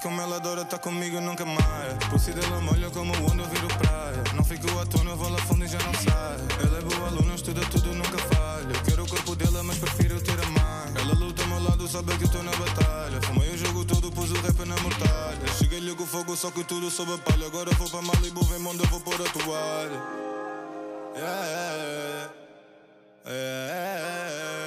como ela adora tá comigo nunca mais Pussy dela molha como onda viro praia. Não fico à eu vou lá fundo e já não sai. Ela é boa aluna, estuda tudo, nunca falha. Quero o corpo dela, mas prefiro ter a mãe. Ela luta ao meu lado, sabe que eu tô na batalha. Fumei o jogo todo, pus o rap na mortalha. Cheguei-lhe com fogo, só que tudo sob a palha. Agora vou pra Malibu, vem mundo, vou pôr a toalha. Yeah, yeah, yeah,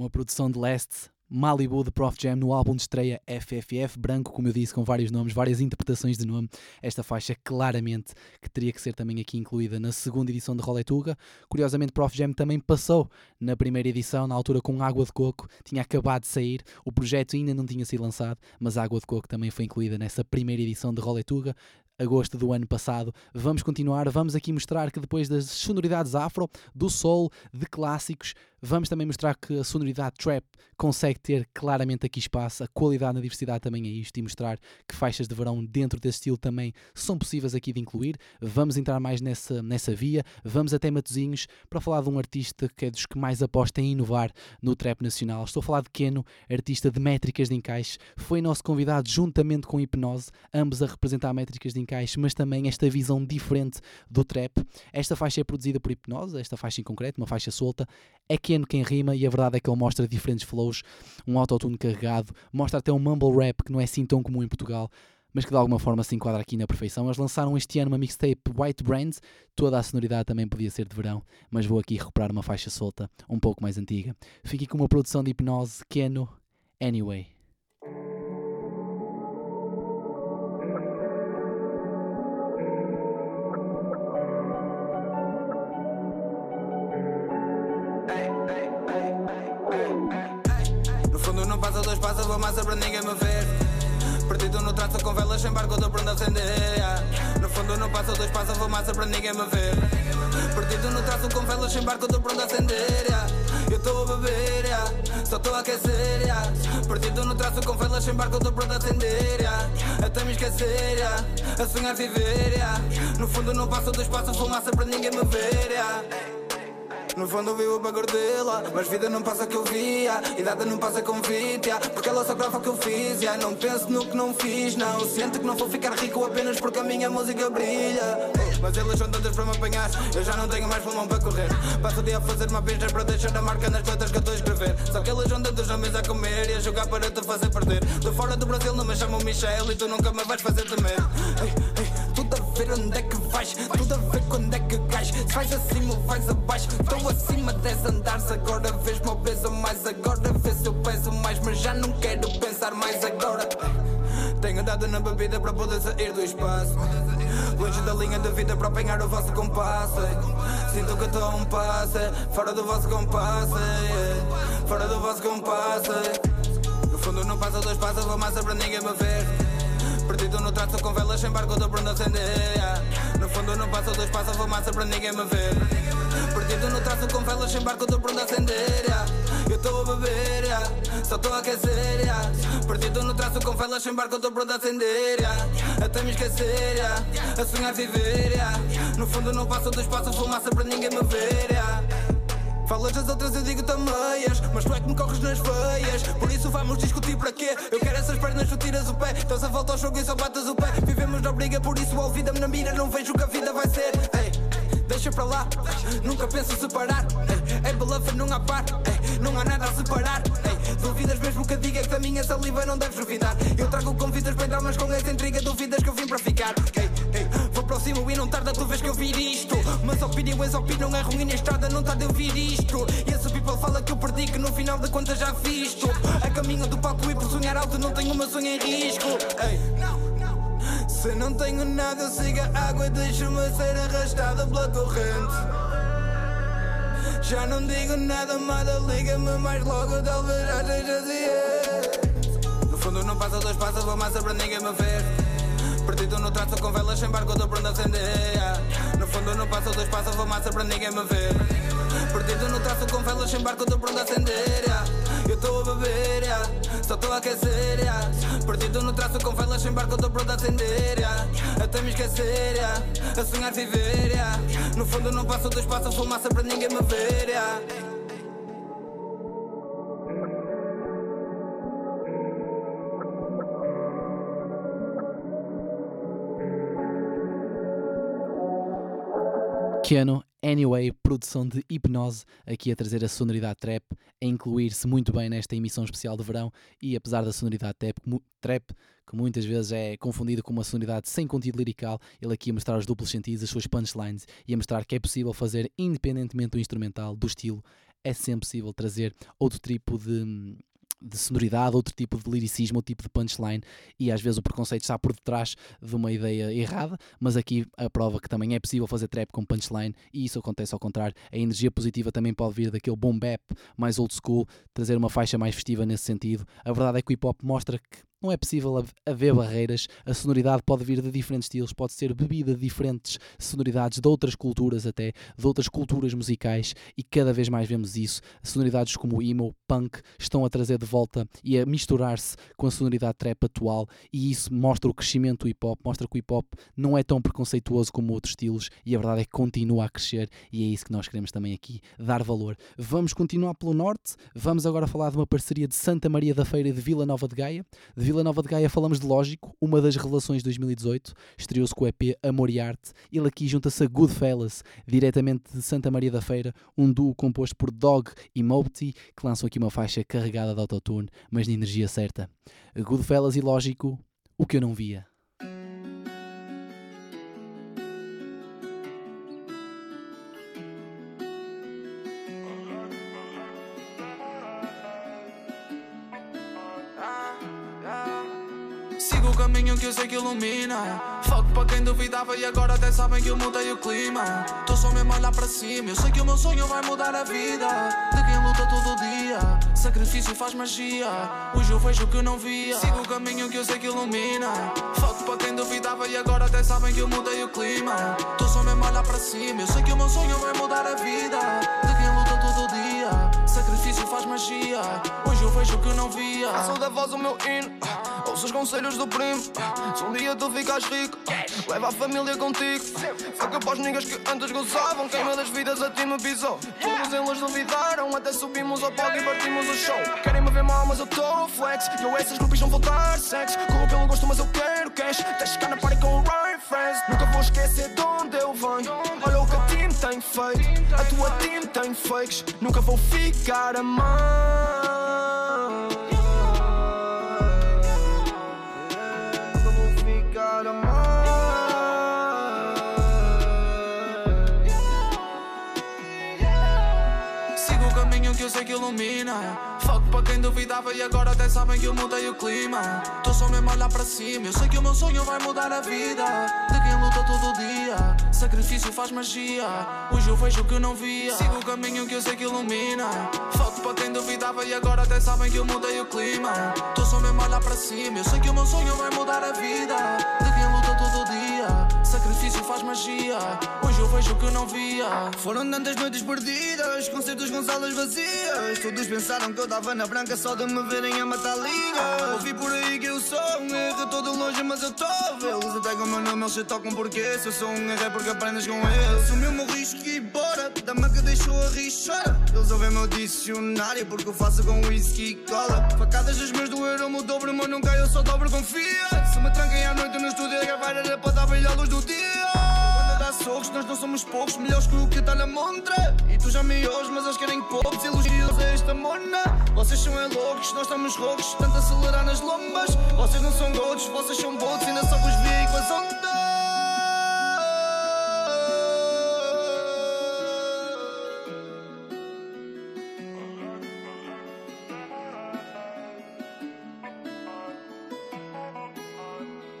uma produção de Leste, Malibu de Prof Jam no álbum de estreia FFF, branco, como eu disse, com vários nomes, várias interpretações de nome. Esta faixa, claramente, que teria que ser também aqui incluída na segunda edição de Roletuga. Curiosamente, Prof Jam também passou na primeira edição, na altura com Água de Coco, tinha acabado de sair, o projeto ainda não tinha sido lançado, mas Água de Coco também foi incluída nessa primeira edição de Roletuga agosto do ano passado. Vamos continuar, vamos aqui mostrar que depois das sonoridades afro, do soul, de clássicos, vamos também mostrar que a sonoridade trap consegue ter claramente aqui espaço, a qualidade na diversidade também é isto, e mostrar que faixas de verão dentro desse estilo também são possíveis aqui de incluir. Vamos entrar mais nessa, nessa via, vamos até Matozinhos para falar de um artista que é dos que mais aposta em inovar no trap nacional. Estou a falar de Keno, artista de métricas de encaixe, foi nosso convidado juntamente com Hipnose, ambos a representar métricas de encaixe, mas também esta visão diferente do trap. Esta faixa é produzida por Hipnose, esta faixa em concreto, uma faixa solta. É Keno quem rima e a verdade é que ele mostra diferentes flows, um autotune carregado, mostra até um mumble rap que não é assim tão comum em Portugal. mas que de alguma forma se enquadra aqui na perfeição. Eles lançaram este ano uma mixtape White Brands, toda a sonoridade também podia ser de verão, mas vou aqui recuperar uma faixa solta, um pouco mais antiga. Fique com uma produção de hipnose, Keno, Anyway. Massa para ninguém me ver Perdido no traço com velas sem barco, dou para acender yeah. No fundo não passa dois passos, vou massa para ninguém me ver Perdido no traço com velas sem barco, dou para acender yeah. Eu estou a beber, só estou a aquecer. Perdido no traço com velas sem barco, dou para acender yeah. Até me esquecer, a sonhar viver. No fundo não passa dois passos, vou massa para ninguém me ver. No fundo vivo para gordela Mas vida não passa que eu via Idade não passa convite yeah. Porque ela só grava o que eu fiz yeah. Não penso no que não fiz Não sinto que não vou ficar rico apenas porque a minha música brilha Mas elas são tantas para me apanhar Eu já não tenho mais pulmão para correr Passo o dia a fazer uma pista para deixar a marca nas letras que eu estou a escrever Só que elas são tantas na a comer E a jogar para te fazer perder De fora do Brasil não me chamam Michel E tu nunca me vais fazer temer ei, ver onde é que vais. Tudo a ver quando é que cais. Se vais acima ou vais abaixo. Estou acima dez andares. Agora vês-me obeso mais. Agora vês se eu peso mais Mas já não quero pensar mais agora. Tenho andado na bebida para poder sair do espaço. Longe da linha da vida para apanhar o vosso compasso Sinto que estou um passo Fora do vosso compasso. Fora do vosso compasso No fundo não passa dois passos Vou massa para ninguém me ver Perdido no traço com velas sem barco, dou para não acender yeah. No fundo não passa dois passos, vou massa para ninguém me ver Perdido no traço com velas sem barco, dou para não acender yeah. Eu estou a beber, yeah. só estou a aquecer. Perdido no traço com velas sem barco, dou para acender yeah. Até me esquecer, a sonhar viver. No fundo não passa dois passos, vou massa para ninguém me ver. Falas das outras, eu digo tameias Mas tu é que me corres nas veias Por isso vamos discutir para quê? Eu quero essas pernas, tu tiras o pé. Estás a volta ao jogo e só bates o pé. Vivemos na briga, por isso ao vida-me na mira. Não vejo o que a vida vai ser Ei, Deixa para lá, nunca penso separar Ei, bluff, não há par Ei, Não há nada a separar Ei, Duvidas mesmo que diga que da minha saliva não deves duvidar Eu trago convidas para entrar, mas com essa intriga Duvidas que eu vim para ficar Ei, ei, Vou próximo e não tarda, tu vês que eu vir isto Mas opiniões, opinam é ruim na estrada Não tarda eu vir isto E esse people fala que eu perdi Que no final de contas já fiz tu A caminho do palco e por sonhar alto Não tenho o meu sonho em risco Ei, se não tenho nada, siga a água e deixa-me ser arrastada pela corrente. Já não digo nada, amada, liga-me mais logo, talvez já esteja ciente. No fundo não passa dois passos, vou massa para ninguém me ver. Perdido no traço com velas sem barco, dou para acender. No fundo não passa dois passos, vou massa para ninguém me ver. Perdido no traço com velas sem barco, dou para acender. Eu estou a beber, yeah. só estou a aquecer. Perdido no traço com velas sem barco, dou para acender. Yeah. Até me esquecer, a sonhar viver. No fundo não passo dois passos, fumaça para ninguém me ver. Keanu, Anyway, produção de hipnose, aqui a trazer a sonoridade trap, a incluir-se muito bem nesta emissão especial de verão. E apesar da sonoridade trap, trap, que muitas vezes é confundida com uma sonoridade sem conteúdo lirical, ele aqui a mostrar os duplos sentidos, as suas punchlines e a mostrar que é possível fazer, independentemente do instrumental, do estilo, é sempre possível trazer outro tipo de, de sonoridade, outro tipo de liricismo, outro tipo de punchline e às vezes o preconceito está por detrás de uma ideia errada, mas aqui a prova que também é possível fazer trap com punchline e isso acontece ao contrário. A energia positiva também pode vir daquele boom bap mais old school, trazer uma faixa mais festiva nesse sentido. A verdade é que o hip hop mostra que não é possível hav- haver barreiras, a sonoridade pode vir de diferentes estilos, pode ser bebida de diferentes sonoridades, de outras culturas até, de outras culturas musicais, e cada vez mais vemos isso. Sonoridades como emo, punk, estão a trazer de volta e a misturar-se com a sonoridade trap atual, e isso mostra o crescimento do hip hop, mostra que o hip hop não é tão preconceituoso como outros estilos, e a verdade é que continua a crescer, e é isso que nós queremos também aqui, dar valor. Vamos continuar pelo norte, vamos agora falar de uma parceria de Santa Maria da Feira e de Vila Nova de Gaia. De Vila Nova de Gaia falamos de Lógico, uma das revelações de 2018, estreou-se com o EP Amor e Arte. Ele aqui junta-se a Goodfellas, diretamente de Santa Maria da Feira, um duo composto por Dog e Mopti, que lançam aqui uma faixa carregada de autotune, mas de energia certa. Goodfellas e Lógico, o que eu não via. Ilumina. Fuck para quem duvidava e agora até sabem que eu mudei o clima. Tô só mesmo a olhar para cima, eu sei que o meu sonho vai mudar a vida. De quem luta todo dia, sacrifício faz magia. Hoje eu vejo o que eu não via. Sigo o caminho que eu sei que ilumina. Fuck para quem duvidava e agora até sabem que eu mudei o clima. Tô só mesmo a olhar para cima, eu sei que o meu sonho vai mudar a vida. De quem luta todo dia, sacrifício faz magia. Hoje eu vejo o que eu não via. Sou da voz o meu hino, ouço os conselhos do primo. Se um dia tu ficas rico, leva a família contigo. Foca para os niggas que antes gozavam, queima das vidas a ti me pisou. Todos eles duvidaram, até subimos ao palco e partimos o show. Querem me ver mal, mas eu tô flex. Eu essas grupos não vou dar sexo. Corro pelo gosto, mas eu quero cash. Deixa cá na party com o Ryan Friends. Nunca vou esquecer de onde eu venho. Olha o que a team tem feito, a tua team tem fakes. Nunca vou ficar a mão. Sei que ilumina. Fuck para quem duvidava e agora até sabem que eu mudei o clima. Tô só mesmo a olhar para cima, eu sei que o meu sonho vai mudar a vida. De quem luta todo dia, sacrifício faz magia. Hoje eu vejo o que eu não via. Sigo o caminho que eu sei que ilumina. Fuck para quem duvidava e agora até sabem que eu mudei o clima. Tô só mesmo a olhar para cima, eu sei que o meu sonho vai mudar a vida. De quem luta sacrifício faz magia. Hoje eu vejo o que eu não via. Foram tantas noites perdidas, concertos com salas vazias. Todos pensaram que eu dava na branca só de me verem a matar liga. Ouvi por aí longe, mas eu tô vê-los. Até o meu nome eles se tocam porque se eu sou um erro é porque aprendes com eles. Assumi o meu risco e bora, dama que deixou a rir chora. Eles ouvem meu dicionário porque eu faço com whisky e cola. Facadas dos meus doeram o dobro, mas nunca eu só dobro confia. Se me tranquem à noite no estúdio a gravar era para dar brilho à luz do dia. Socos, nós não somos poucos, melhores que o que está na montra. E tu já me ouves, mas eles querem poucos elogios a esta mona. Vocês são é loucos, nós estamos roucos, tanto acelerar nas lombas. Vocês não são gotos, vocês são botos, ainda só com os vi com as ondas.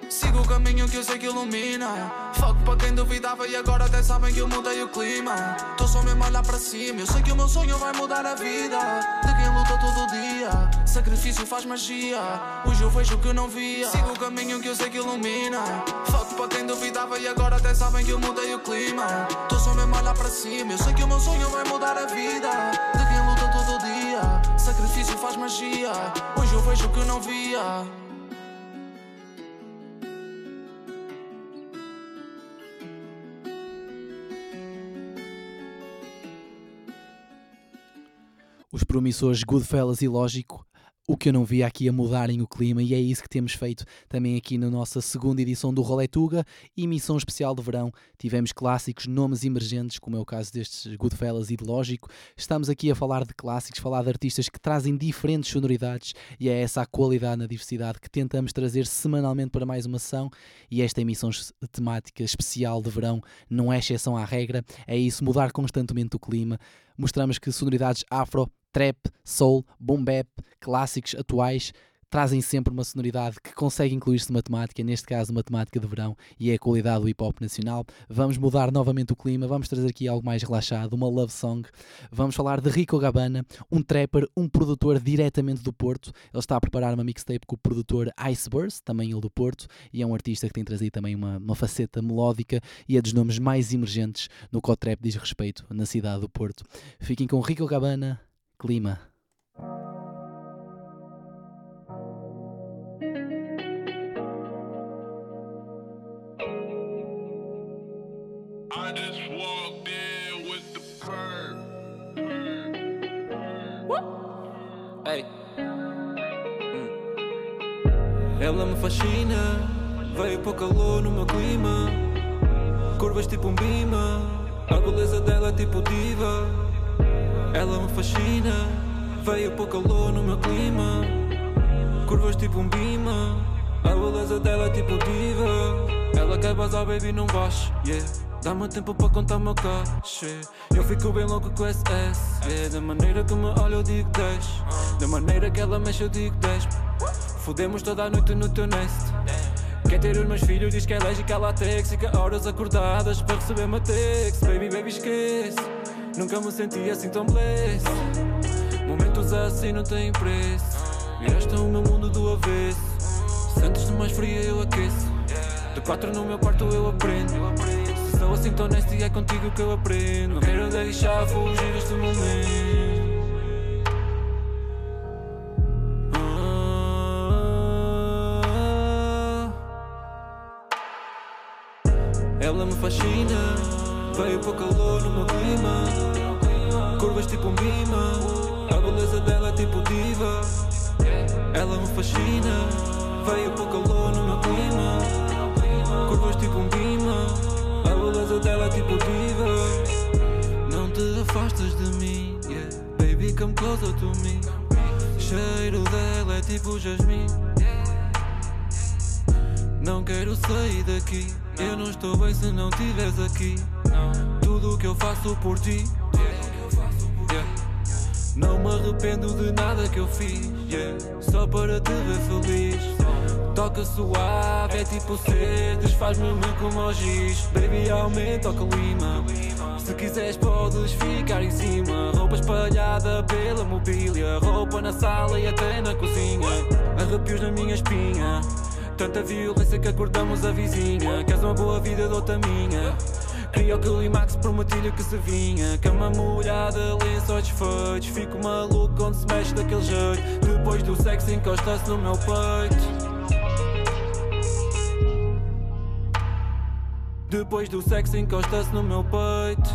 Sigo o caminho que eu sei que ilumina. Fuck para quem duvidava e agora até sabem que eu mudei o clima. Tô só mesmo a olhar para cima, eu sei que o meu sonho vai mudar a vida. De quem luta todo dia, sacrifício faz magia. Hoje eu vejo o que eu não via. Sigo o caminho que eu sei que ilumina. Fuck para quem duvidava e agora até sabem que eu mudei o clima. Tô só mesmo a olhar para cima, eu sei que o meu sonho vai mudar a vida. De quem luta todo dia, sacrifício faz magia. Hoje eu vejo o que eu não via. Os promissores Goodfellas e Lógico, o que eu não vi aqui a mudarem o clima, e é isso que temos feito também aqui na nossa segunda edição do Rolé Tuga, emissão especial de verão. Tivemos clássicos, nomes emergentes, como é o caso destes Goodfellas e de Lógico. Estamos aqui a falar de clássicos, falar de artistas que trazem diferentes sonoridades, e é essa a qualidade na diversidade que tentamos trazer semanalmente para mais uma sessão. E esta emissão temática especial de verão não é exceção à regra, é isso, mudar constantemente o clima. Mostramos que sonoridades afro, trap, soul, boom bap, clássicos atuais trazem sempre uma sonoridade que consegue incluir-se numa temática, neste caso uma temática de verão, e é a qualidade do hip hop nacional. Vamos mudar novamente o clima, vamos trazer aqui algo mais relaxado, uma love song. Vamos falar de Rico Gabana, um trapper, um produtor diretamente do Porto. Ele está a preparar uma mixtape com o produtor Iceburst, também ele do Porto, e é um artista que tem trazido também uma, uma faceta melódica e é dos nomes mais emergentes no que o trap diz respeito na cidade do Porto. Fiquem com Rico Gabana, clima. I just walked in with the perk. Ei. Hum. Ela me fascina, veio para o calor no meu clima. Curvas tipo um bima, a beleza dela é tipo diva. Ela me fascina, veio para o calor no meu clima. Curvas tipo um bima, a beleza dela é tipo diva. Ela quer bazar, baby, não vais, yeah. Dá-me tempo para contar meu cachê Eu fico bem louco com SS yeah. Da maneira que me olha eu digo 10 Da maneira que ela mexe eu digo 10 Fudemos toda a noite no teu nest Quer ter os meus filhos, diz que é alérgica à látex Fica horas acordadas para receber uma text Baby, baby, esquece Nunca me senti assim tão blessed. Momentos assim não têm preço. Viraste o meu mundo do avesso. Sentes-te mais fria, eu aqueço. De quatro no meu quarto eu aprendo. Se sou assim tão nasty, é contigo que eu aprendo. Não quero deixar fugir este momento tipo um bima, a beleza dela é tipo diva. Ela me fascina, veio o calor no meu clima. Curvas tipo um bima, a beleza dela é tipo diva. Não te afastas de mim, yeah. baby, come closer to me. Cheiro dela é tipo jasmim. Não quero sair daqui. Eu não estou bem se não estiveres aqui. Tudo o que eu faço por ti. Não me arrependo de nada que eu fiz. yeah. Só para te ver feliz. Toca suave, é tipo ser. Desfaz-me como o giz. Baby, aumenta o clima. Se quiseres, podes ficar em cima. Roupa espalhada pela mobília. Roupa na sala e até na cozinha. Arrepios na minha espinha. Tanta violência que acordamos a vizinha Queres uma boa vida, dou-te a minha Queria o climax, prometi-lhe que se vinha. Cama molhada, lençóis desfeitos Fico maluco quando se mexe daquele jeito. Depois do sexo encosta-se no meu peito. Depois do sexo encosta-se no meu peito.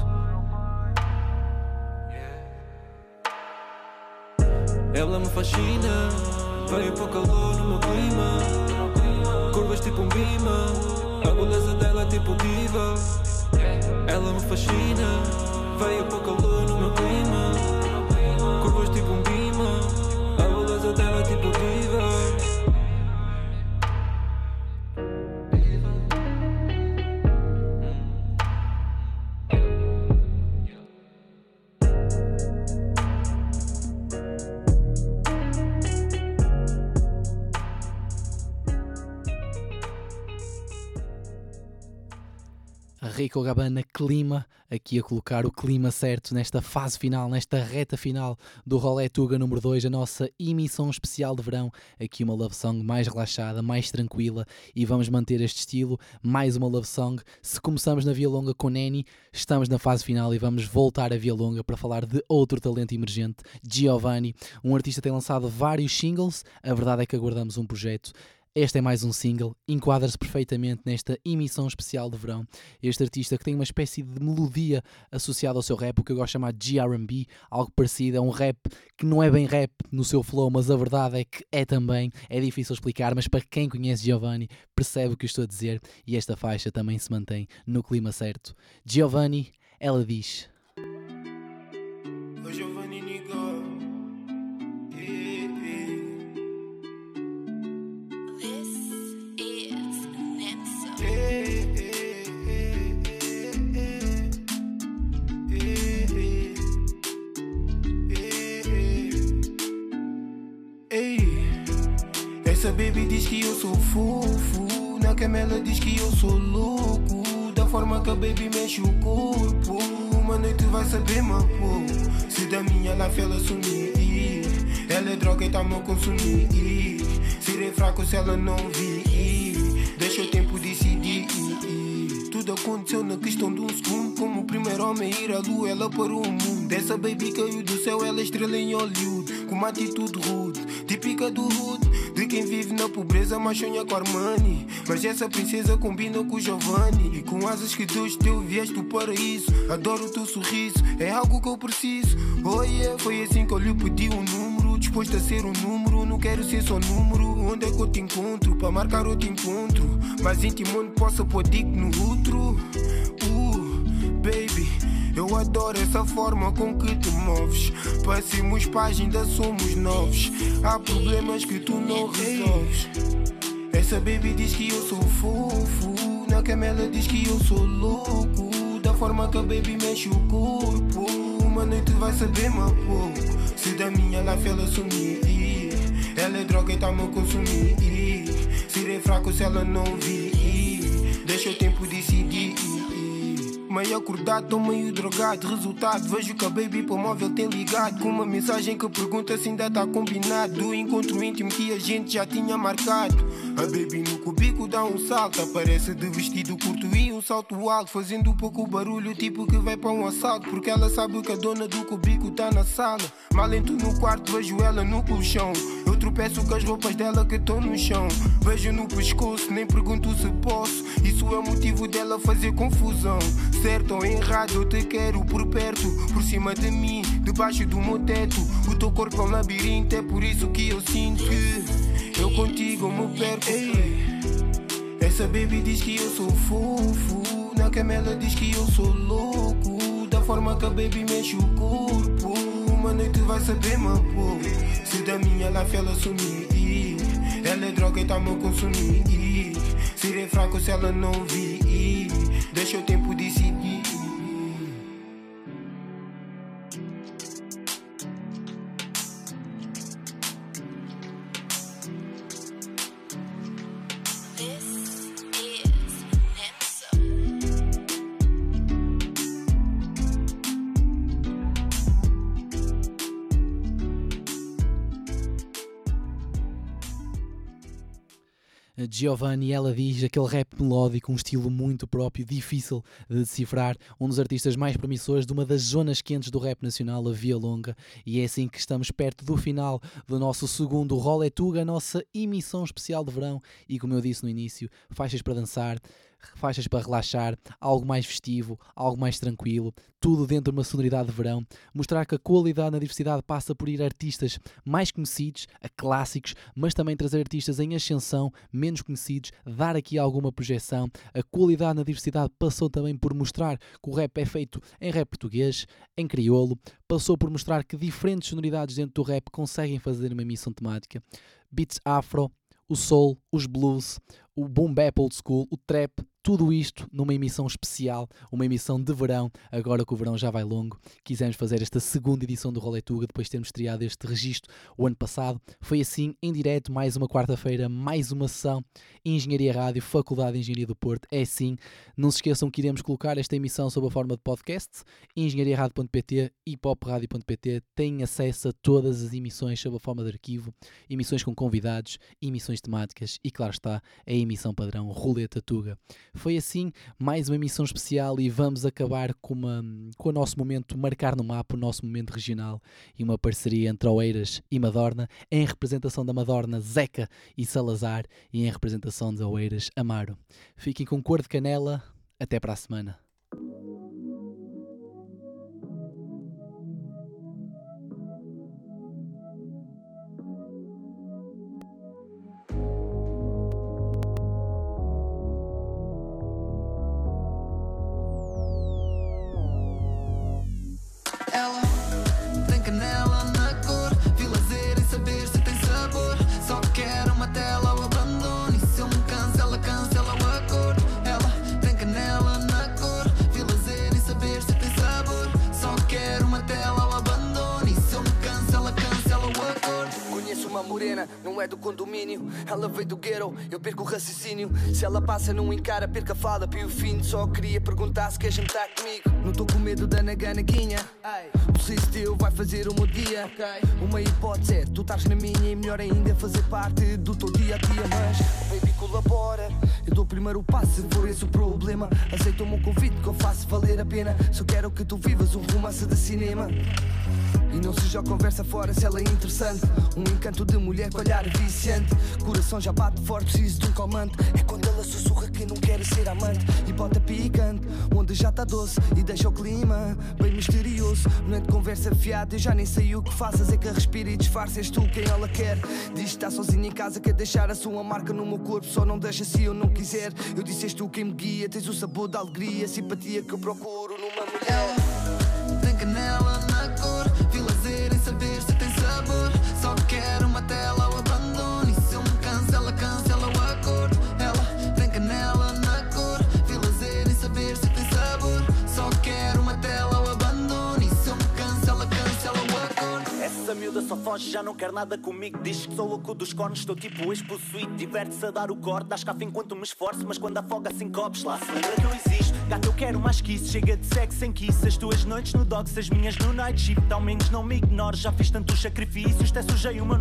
Ela me fascina. Veio para o calor no meu clima. Curvas tipo um bima A beleza dela é tipo diva Ela me fascina. Veio para calor no meu clima. Curvas tipo um bima A beleza dela é tipo diva Rico Gabana Clima, aqui a colocar o clima certo nesta fase final, nesta reta final do Rolé Tuga número 2, a nossa emissão especial de verão. Aqui uma love song mais relaxada, mais tranquila e vamos manter este estilo. Mais uma love song. Se começamos na Via Longa com Neni, estamos na fase final e vamos voltar à Via Longa para falar de outro talento emergente, Giovanni. Um artista tem lançado vários singles, a verdade é que aguardamos um projeto. Este é mais um single, enquadra-se perfeitamente nesta emissão especial de verão. Este artista que tem uma espécie de melodia associada ao seu rap, o que eu gosto de chamar de GRB, algo parecido, é um rap que não é bem rap no seu flow, mas a verdade é que é também, é difícil explicar, mas para quem conhece Giovanni percebe o que eu estou a dizer e esta faixa também se mantém no clima certo. Giovanni, ela diz. Ô Giovanni essa baby diz que eu sou fofo. Na cama ela diz que eu sou louco. Da forma que a baby mexe o corpo. Uma noite vai saber, povo. Se da minha life ela sumir. Ela é droga e tá-me a consumir. Serei fraco se ela não vir. Deixa o tempo decidir. Tudo aconteceu na questão de um segundo. Como o primeiro homem a ir à lua, ela parou o mundo. Dessa baby caiu do céu, ela é estrela em Hollywood. Com uma atitude rude, típica do hood. Quem vive na pobreza, mas sonha com Armani. Mas essa princesa combina com Giovanni. E com asas que Deus deu, vieste do paraíso. Adoro o teu sorriso, é algo que eu preciso. Oh yeah, foi assim que eu lhe pedi um número. Disposto a ser um número, não quero ser só número. Onde é que eu te encontro? Para marcar outro encontro. Mais íntimo onde possa pôr no outro. Uh, baby. Eu adoro essa forma com que te moves. Passemos ainda somos novos. Há problemas que tu não resolves. Essa baby diz que eu sou fofo. Na cama ela diz que eu sou louco. Da forma que a baby mexe o corpo. Uma noite vai saber, meu pouco. Se da minha life ela sumir. Ela é droga e tá-me a consumir. Se Serei fraco se ela não vir. Deixa o tempo decidir. Meio acordado, tô meio drogado. Resultado, vejo que a baby pro móvel tem ligado. Com uma mensagem que pergunta se ainda tá combinado. Do encontro íntimo que a gente já tinha marcado. A baby no cubico dá um salto. Aparece de vestido curto e um salto alto. Fazendo pouco barulho, tipo que vai para um assalto. Porque ela sabe que a dona do cubico tá na sala. Mal entro no quarto, vejo ela no colchão. Tropeço com as roupas dela que estão no chão. Vejo no pescoço, nem pergunto se posso. Isso é motivo dela fazer confusão. Certo ou errado, eu te quero por perto. Por cima de mim, debaixo do meu teto. O teu corpo é um labirinto, é por isso que eu sinto que eu contigo me perco. Ei, essa baby diz que eu sou fofo. Na cama ela diz que eu sou louco. Da forma que a baby mexe o corpo. Uma noite vai saber, meu povo. Se da minha life ela sumir. Ela é droga e tá-me a consumir. Serei fraco se ela não vir. Deixa o tempo decidir. Giovanni, ela diz aquele rap melódico, um estilo muito próprio, difícil de decifrar, um dos artistas mais promissores de uma das zonas quentes do rap nacional, a Via Longa, e é assim que estamos perto do final do nosso segundo Roletuga, a nossa emissão especial de verão, e como eu disse no início, faixas para dançar, faixas para relaxar, algo mais festivo, algo mais tranquilo, tudo dentro de uma sonoridade de verão, mostrar que a qualidade na diversidade passa por ir a artistas mais conhecidos, a clássicos, mas também trazer artistas em ascensão, menos conhecidos, dar aqui alguma projeção. A qualidade na diversidade passou também por mostrar que o rap é feito em rap português, em crioulo, passou por mostrar que diferentes sonoridades dentro do rap conseguem fazer uma emissão temática. Beats afro, o soul, os blues, o boom bap old school, o trap, tudo isto numa emissão especial, uma emissão de verão, agora que o verão já vai longo. Quisemos fazer esta segunda edição do Roletuga, depois de termos estreado este registro o ano passado. Foi assim, em direto, mais uma quarta-feira, mais uma sessão. Engenharia Rádio, Faculdade de Engenharia do Porto, é assim. Não se esqueçam que iremos colocar esta emissão sob a forma de podcast. engenhariaradio.pt e popradio.pt têm acesso a todas as emissões sob a forma de arquivo, emissões com convidados, emissões temáticas e, claro está, a emissão padrão Roleta Tuga. Foi assim mais uma emissão especial e vamos acabar com, uma, com o nosso momento marcar no mapa, o nosso momento regional e uma parceria entre Oeiras e Madorna, em representação da Madorna Zeca e Salazar e em representação de Oeiras Amaro. Fiquem com cor de canela, até para a semana. Se ela passa, não encara, perca a fala, pio fim. Só queria perguntar se quer jantar comigo. Não tô com medo da naganaguinha. O sorriso teu vai fazer o meu dia. Uma hipótese é tu estás na minha e melhor ainda fazer parte do teu dia a dia. Mas, oh baby, colabora. Eu dou o primeiro passo, se for esse o problema. Aceita o meu convite que eu faço valer a pena. Só quero que tu vivas um romance de cinema. E não se joga conversa fora se ela é interessante. Um encanto de mulher com olhar viciante. Coração já bate forte, preciso de um calmante. É quando não quer ser amante. E bota picante, onde já tá doce. E deixa o clima bem misterioso. Não é de conversa fiada, eu já nem sei o que faças. É que respira e disfarça, és tu quem ela quer. Diz que está sozinha em casa, quer deixar a sua marca no meu corpo. Só não deixa se eu não quiser. Eu disse, és tu quem me guia. Tens o sabor da alegria, simpatia que eu procuro numa mulher. Miúda só foge, já não quer nada comigo. Diz que sou louco dos cornos, estou tipo ex-possuído. Diverte-se a dar o corte, dás café enquanto me esforço. Mas quando afoga, assim copos, lá se lembra que eu existo. Gato, eu quero mais que isso. Chega de sexo sem kiss. As tuas noites no dogs, as minhas no night shift. Ao menos não me ignores, já fiz tantos sacrifícios, até sujei o meu.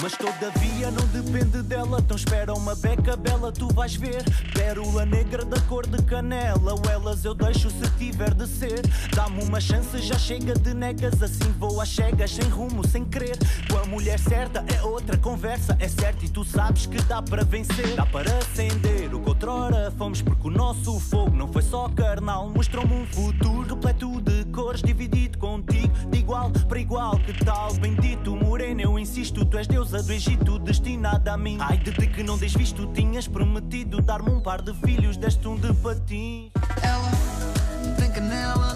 Mas todavia não depende dela. Então espera uma beca bela, tu vais ver. Pérola negra da cor de canela. Ou elas eu deixo se tiver de ser. Dá-me uma chance, já chega de negas. Assim vou às cegas, sem rumo, sem querer. Com a mulher certa é outra conversa. É certo e tu sabes que dá para vencer. Dá para acender o que outrora fomos. Porque o nosso fogo não foi só carnal. Mostrou-me um futuro repleto de cores. Dividido contigo, de igual para igual. Que tal, bendito moreno? Eu insisto, tu és deusa do Egito, destinada a mim. Ai de ti que não desvisto, tinhas prometido dar-me um par de filhos. Deste um de patins. Ela tem canela